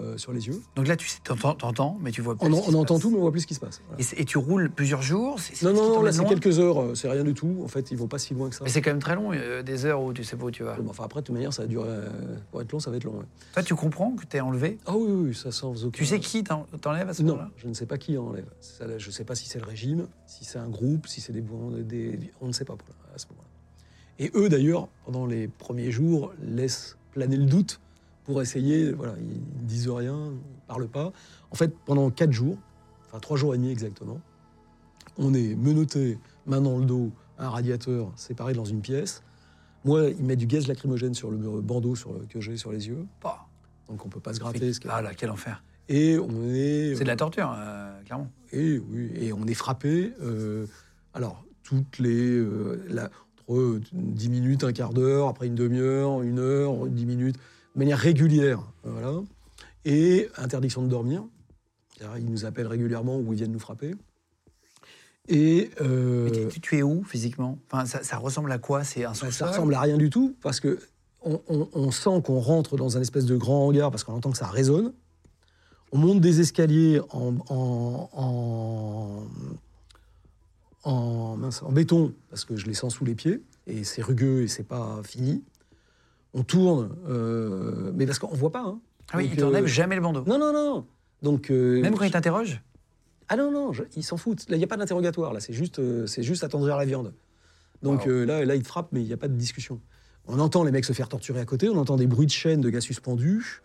euh, sur les yeux. Donc là, tu t'entends, mais tu vois plus On, ce en- qui on se entend passe. tout, mais on voit plus ce qui se passe. Voilà. Et, tu roules plusieurs jours Non, non, non, là c'est quelques heures, euh, c'est rien du tout. En fait, ils vont pas si loin que ça. Mais c'est quand même très long, euh, des heures où tu sais pas où tu vas. Bon, Enfin, après, de toute manière, ça va durer. euh, pour être long, ça va être long. ouais. Toi, tu comprends que t'es enlevé? Ah oui, oui, ça sans aucun. Tu sais qui t'en- t'enlève à ce Non, moment-là? je ne sais pas qui enlève. Ça, là, je ne sais pas si c'est le régime, si c'est un groupe, si c'est des, des, On ne sait pas pour- à ce moment-là. Et eux, d'ailleurs, pendant les premiers jours, laissent planer le doute pour essayer. Voilà, ils ne disent rien, ils ne parlent pas. En fait, pendant quatre jours, enfin trois jours et demi exactement, on est menotté, main dans le dos, un radiateur séparé dans une pièce. Moi, ils mettent du gaz lacrymogène sur le bandeau sur le- que j'ai sur les yeux, Bah, donc on peut pas se gratter. Ah là, quel enfer. Et on est. C'est de la torture, euh, clairement. Et oui, et on est frappé. euh, alors, toutes les. euh, la- entre 10 minutes, un quart d'heure, après une demi-heure, une heure, 10 minutes, de manière régulière. Voilà. Et interdiction de dormir. Ils nous appellent régulièrement ou ils viennent nous frapper. Et. euh, Mais tu, tu es où physiquement? Enfin, ça, ça ressemble à quoi? C'est un sous-sol ça ressemble à rien du tout parce que on, on- on sent qu'on rentre dans un espèce de grand hangar parce qu'on entend que ça résonne. On monte des escaliers en, en, en, en- mince, en béton parce que je les sens sous les pieds et c'est rugueux et c'est pas fini. On tourne, euh, mais parce qu'on voit pas. hein. Ah oui, Donc, ils t'enlèvent euh, jamais le bandeau. Non, non, non. Donc, euh, Même quand ils t'interrogent ah non, non, je- ils s'en foutent. Là, il n'y a pas d'interrogatoire. Là, c'est juste, euh, c'est juste attendrir la viande. Donc Wow. euh, là, là, ils te frappent, mais il n'y a pas de discussion. On entend les mecs se faire torturer à côté, on entend des bruits de chaînes de gars suspendus.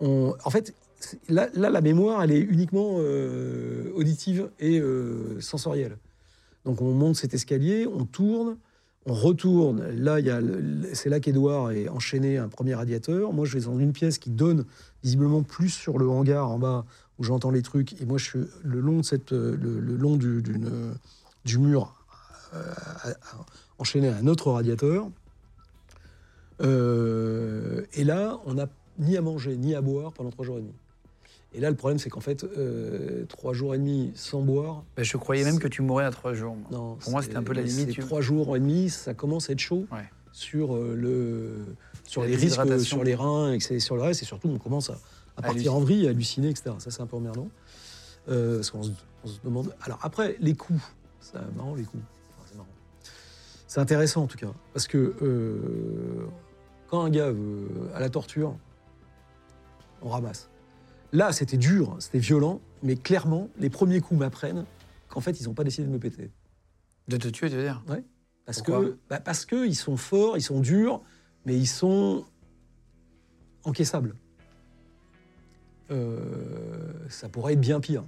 On... En fait, c'est- là, là, la mémoire, elle est uniquement euh, auditive et euh, sensorielle. Donc on monte cet escalier, on tourne, on retourne. Là, c'est là qu'Edouard est enchaîné un premier radiateur. Moi, je vais dans une pièce qui donne visiblement plus sur le hangar en bas où j'entends les trucs. Et moi, je suis le long euh, long du, mur, euh, enchaîné à un autre radiateur. Euh, et là, on n'a ni à manger ni à boire pendant trois jours et demi. Et là, le problème, c'est qu'en fait, euh, trois jours et demi sans boire, Ben, Je croyais même que tu mourrais à trois jours. moi. non, Pour moi, c'était un peu la limite, tu- Trois jours et demi, ça commence à être chaud Ouais. sur euh, le sur La les risques déshydratation. sur les reins et sur le reste. Et surtout, on commence à, partir en vrille, à halluciner, etc. Ça, c'est un peu emmerdant. Euh, parce qu'on se, demande. Alors après, les coups, c'est marrant les coups. Enfin, c'est marrant. C'est intéressant en tout cas, parce que euh, quand un gars veut à la torture, on ramasse. Là, c'était dur, c'était violent, mais clairement, les premiers coups m'apprennent qu'en fait, ils n'ont pas décidé de me péter. De te tuer, tu veux dire? Parce Pourquoi? que bah, parce que ils sont forts, ils sont durs, mais ils sont encaissables. Euh, ça pourrait être bien pire.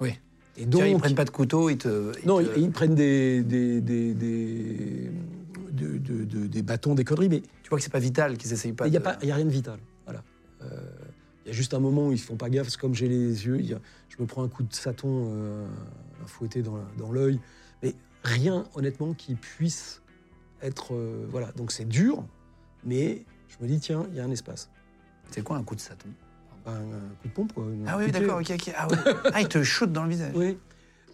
Oui. Et Donc, ils prennent pas de couteau, ils te. ils non, te- ils, ils prennent des des, des, des, de- de- de- des bâtons, des conneries, mais Tu vois que c'est pas vital qu'ils essayent pas. il n'y a, de- a rien de vital. Voilà. Euh, Il y a juste un moment où ils font pas gaffe, parce que comme j'ai les yeux, a- je me prends un coup de saton, euh, fouetté dans l'œil, mais rien, honnêtement, qui puisse être. euh, voilà, donc c'est dur, mais je me dis, tiens, il y a un espace. C'est quoi un coup de saton un coup de pompe, quoi. Ah oui, d'accord, ok, ok. Ah, ouais. ah, il te shoot dans le visage. Oui.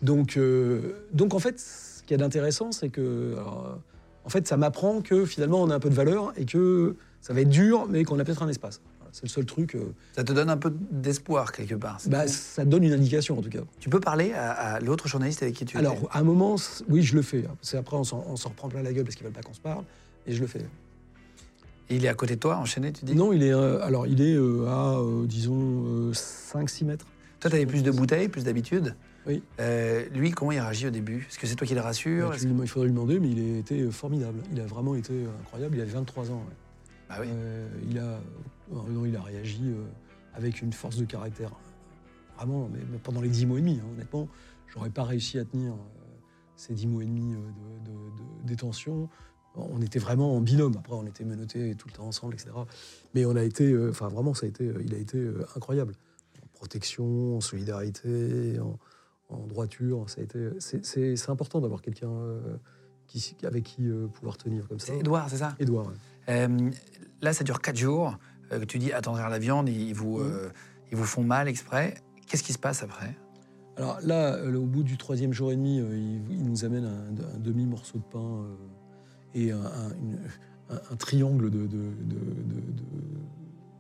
Donc, euh, donc en fait, ce qu'il y a d'intéressant, c'est que, alors, en fait, ça m'apprend que finalement, on a un peu de valeur et que ça va être dur, mais qu'on a peut-être un espace. C'est le seul truc. euh, Ça te donne un peu d'espoir quelque part. c'est bah, tout. ça donne une indication, en tout cas. Tu peux parler à, à l'autre journaliste avec qui tu Alors, étais à un moment, c- oui, je le fais. C'est après, on s'en on s'en reprend plein la gueule parce qu'ils veulent pas qu'on se parle, et je le fais. Et il est à côté de toi, enchaîné, tu dis? Non, il est, euh, alors, il est euh, à, euh, disons, 5-6 mètres. Toi, tu avais plus de bouteilles, plus d'habitude. Oui. Euh, lui, comment il réagit au début? Est-ce que c'est toi qui le rassure? Est-ce lui- il faudrait lui demander, mais il a été formidable. Il a vraiment été incroyable. Il avait 23 ans. ouais. que- Ah oui. Euh, il, a, non, il a réagi euh, avec une force de caractère. Vraiment, mais, pendant les 10 mois et demi, hein, honnêtement, j'aurais pas réussi à tenir euh, ces 10 mois et demi euh, de, de- de détention. On était vraiment en binôme. Après, on était menottés tout le temps ensemble, etc. Mais on a été, euh, enfin, vraiment, ça a été, euh, il a été euh, incroyable. En protection, en solidarité, en, en droiture. Ça a été, c'est, important d'avoir quelqu'un euh, avec qui euh, pouvoir tenir comme ça. C'est Edouard, c'est ça? Édouard, ouais. Euh, Là, ça dure 4 jours. Euh, tu dis attendrir la viande, ils vous, Mhm. euh, ils vous font mal exprès. Qu'est-ce qui se passe après? Alors là, euh, au bout du troisième jour et demi, euh, il, nous amène un, un demi-morceau de pain et un, un- une- un- un triangle de,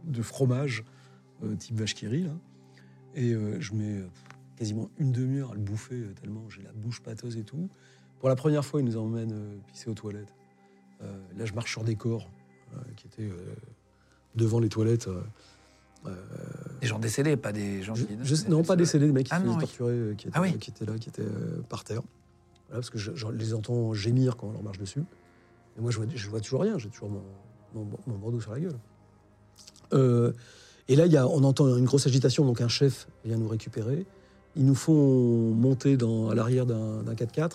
de, fromage type vache qui rit, là. Et je mets quasiment une demi-heure à le bouffer tellement j'ai la bouche pâteuse et tout. Pour la première fois, il nous emmène euh, pisser aux toilettes. Là, je marche sur des corps qui étaient devant les toilettes. euh, euh, Des gens décédés, pas des gens qui. je- non, pas décédés, des mecs qui Ah non, oui. torturer, euh, qui étaient, Ah oui. qui étaient là, qui étaient par terre. Voilà, parce que je, je les entends gémir quand on leur marche dessus. Et moi, je vois, je vois toujours rien, j'ai toujours mon, mon, mon bandeau sur la gueule. Euh, et là, y a, on entend une grosse agitation, donc un chef vient nous récupérer. Ils nous font monter dans, à l'arrière d'un d'un 4x4.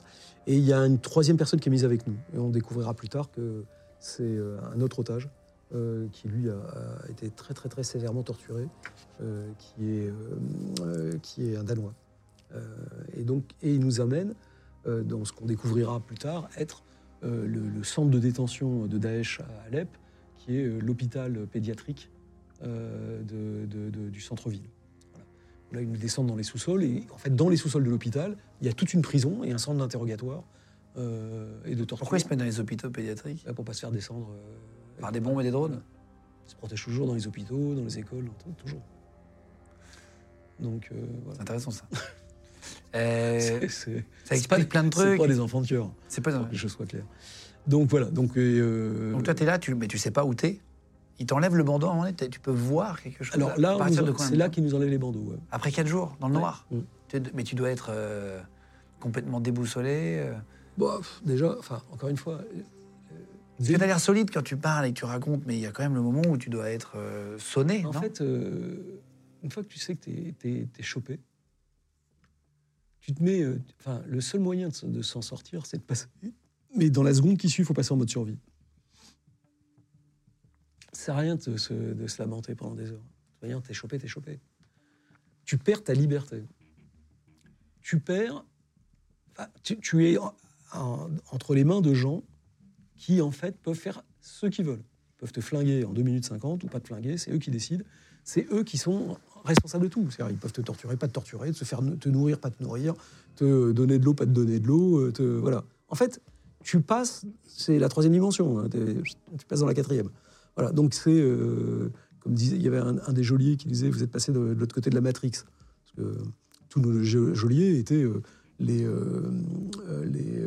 Et il y a une troisième personne qui est mise avec nous. Et on découvrira plus tard que c'est un autre otage euh, qui, lui, a, a été très, très, très sévèrement torturé, euh, qui, est, euh, qui est un Danois. Et donc, et il nous amène dans ce qu'on découvrira plus tard, être le, le centre de détention de Daesh à Alep, qui est l'hôpital pédiatrique de- de- de- du centre-ville. Voilà. Là, ils nous descendent dans les sous-sols, et en fait, dans les sous-sols de l'hôpital, il y a toute une prison et un centre d'interrogatoire et de torture. Pourquoi ils se mettent dans les hôpitaux pédiatriques? Là, Pour pas se faire descendre. Par des bombes et des drones Ils se protègent toujours dans les hôpitaux, dans les écoles, toujours. Donc, euh, C'est voilà. intéressant ça. Euh, C'est- c'est- ça explique plein de C'est trucs. pas des enfants de cœur, C'est pas. pour que les choses soient claires. Donc voilà, donc... euh, Donc toi, tu es là, tu, mais tu sais pas où t'es. Ils t'enlèvent le bandeau donné, t'es- tu peux voir quelque chose. Alors là, nous en- c'est là qu'ils nous enlèvent les bandeaux. ouais. Après 4 jours, dans le noir. Mm. Tu Mais tu dois être euh, complètement déboussolé. Bon, déjà, enfin, encore une fois... Parce que t'as l'air solide quand tu parles et que tu racontes, mais il y a quand même le moment où tu dois être euh, sonné. En non? fait, euh, une fois que tu sais que t'es es, chopé, tu te mets. euh, Enfin, le seul moyen de, s'en sortir, c'est de passer. Mais dans la seconde qui suit, il faut passer en mode survie. Ça sert à rien de se, de se lamenter pendant des heures. Manière, t'es chopé, t'es chopé. Tu perds ta liberté. Tu perds. tu, tu es en- en- entre les mains de gens qui, en fait, peuvent faire ce qu'ils veulent. Ils peuvent te flinguer en 2 minutes 50 ou pas te flinguer, c'est eux qui décident. C'est eux qui sont responsables de tout. C'est-à-dire, ils peuvent te torturer, pas te torturer, te faire te nourrir, pas te nourrir, te donner de l'eau, pas te donner de l'eau. euh, Voilà. En fait, tu passes, c'est la troisième dimension, hein, tu passes dans la quatrième. Voilà. Donc c'est, euh, comme disait, il y avait un, des geôliers qui disait, vous êtes passé de, l'autre côté de la Matrix. Parce que tous nos ge- geôliers étaient euh, les, les,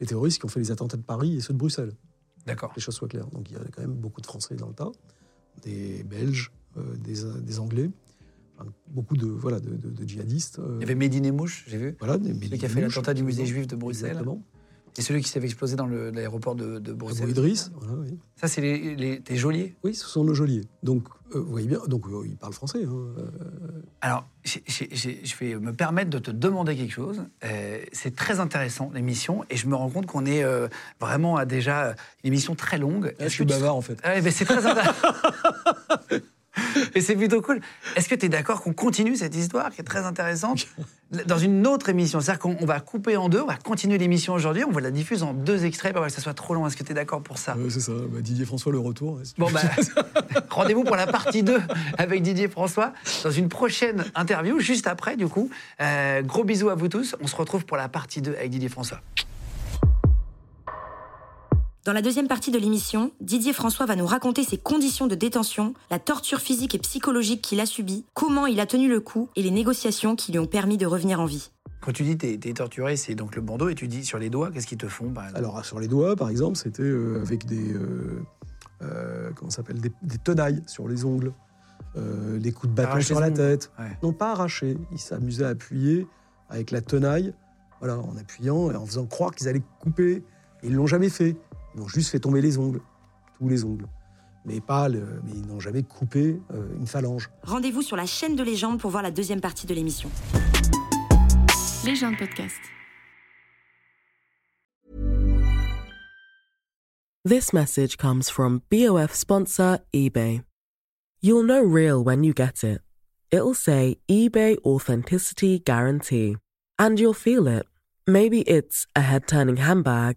les terroristes qui ont fait les attentats de Paris et ceux de Bruxelles D'accord. les choses soient claires. Donc il y a quand même beaucoup de Français dans le tas, des Belges, euh, des, des Anglais, enfin, beaucoup de, voilà, de, de- de djihadistes. euh, Il y avait Médine et Mouche, j'ai vu. voilà, des Celui qui a fait l'attentat du musée juif de Bruxelles. Exactement. Et celui qui s'est fait exploser dans l'aéroport de, de Bruxelles. Idriss, voilà, oui. Ça, c'est les, les- tes geôliers? Oui, ce sont nos geôliers. Donc, euh, vous voyez bien, donc euh, ils parlent français. hein, euh, Alors, je vais me permettre de te demander quelque chose. C'est très intéressant, l'émission, et je me rends compte qu'on est vraiment à déjà une émission très longue. je Est-ce suis bavard, en fait. Ah mais c'est très intéressant. Et c'est plutôt cool. Est-ce que tu es d'accord qu'on continue cette histoire qui est très intéressante dans une autre émission? C'est-à-dire qu'on on va couper en deux, on va continuer l'émission aujourd'hui, on va la diffuser en deux extraits pour que ça soit trop long. Est-ce que tu es d'accord pour ça? Euh, c'est ça, bah, Didier François, le retour. Bon, bah, rendez-vous pour la partie 2 avec Didier François dans une prochaine interview, juste après, du coup. Euh, gros bisous à vous tous. On se retrouve pour la partie 2 avec Didier François. Dans la deuxième partie de l'émission, Didier François va nous raconter ses conditions de détention, la torture physique et psychologique qu'il a subie, comment il a tenu le coup et les négociations qui lui ont permis de revenir en vie. Quand tu dis t'es es torturé, c'est donc le bandeau, et tu dis sur les doigts, qu'est-ce qu'ils te font par Alors, sur les doigts, par exemple, c'était euh, avec des. euh, euh, comment ça s'appelle? Des, des tenailles sur les ongles, euh, des coups de bâton Arracher sur la tête. Ouais. Non, pas arracher. Ils s'amusaient à appuyer avec la tenaille, voilà, en appuyant et en faisant croire qu'ils allaient couper. Ils l'ont jamais fait. Ils ont juste fait tomber les ongles, tous les ongles. Mais pas le, mais ils n'ont jamais coupé euh, une phalange. Rendez-vous sur la chaîne de légende pour voir la deuxième partie de l'émission. Légende podcast. This message comes from BOF sponsor eBay. You'll know real when you get it. It'll say eBay Authenticity Guarantee. And you'll feel it. Maybe it's a head turning handbag,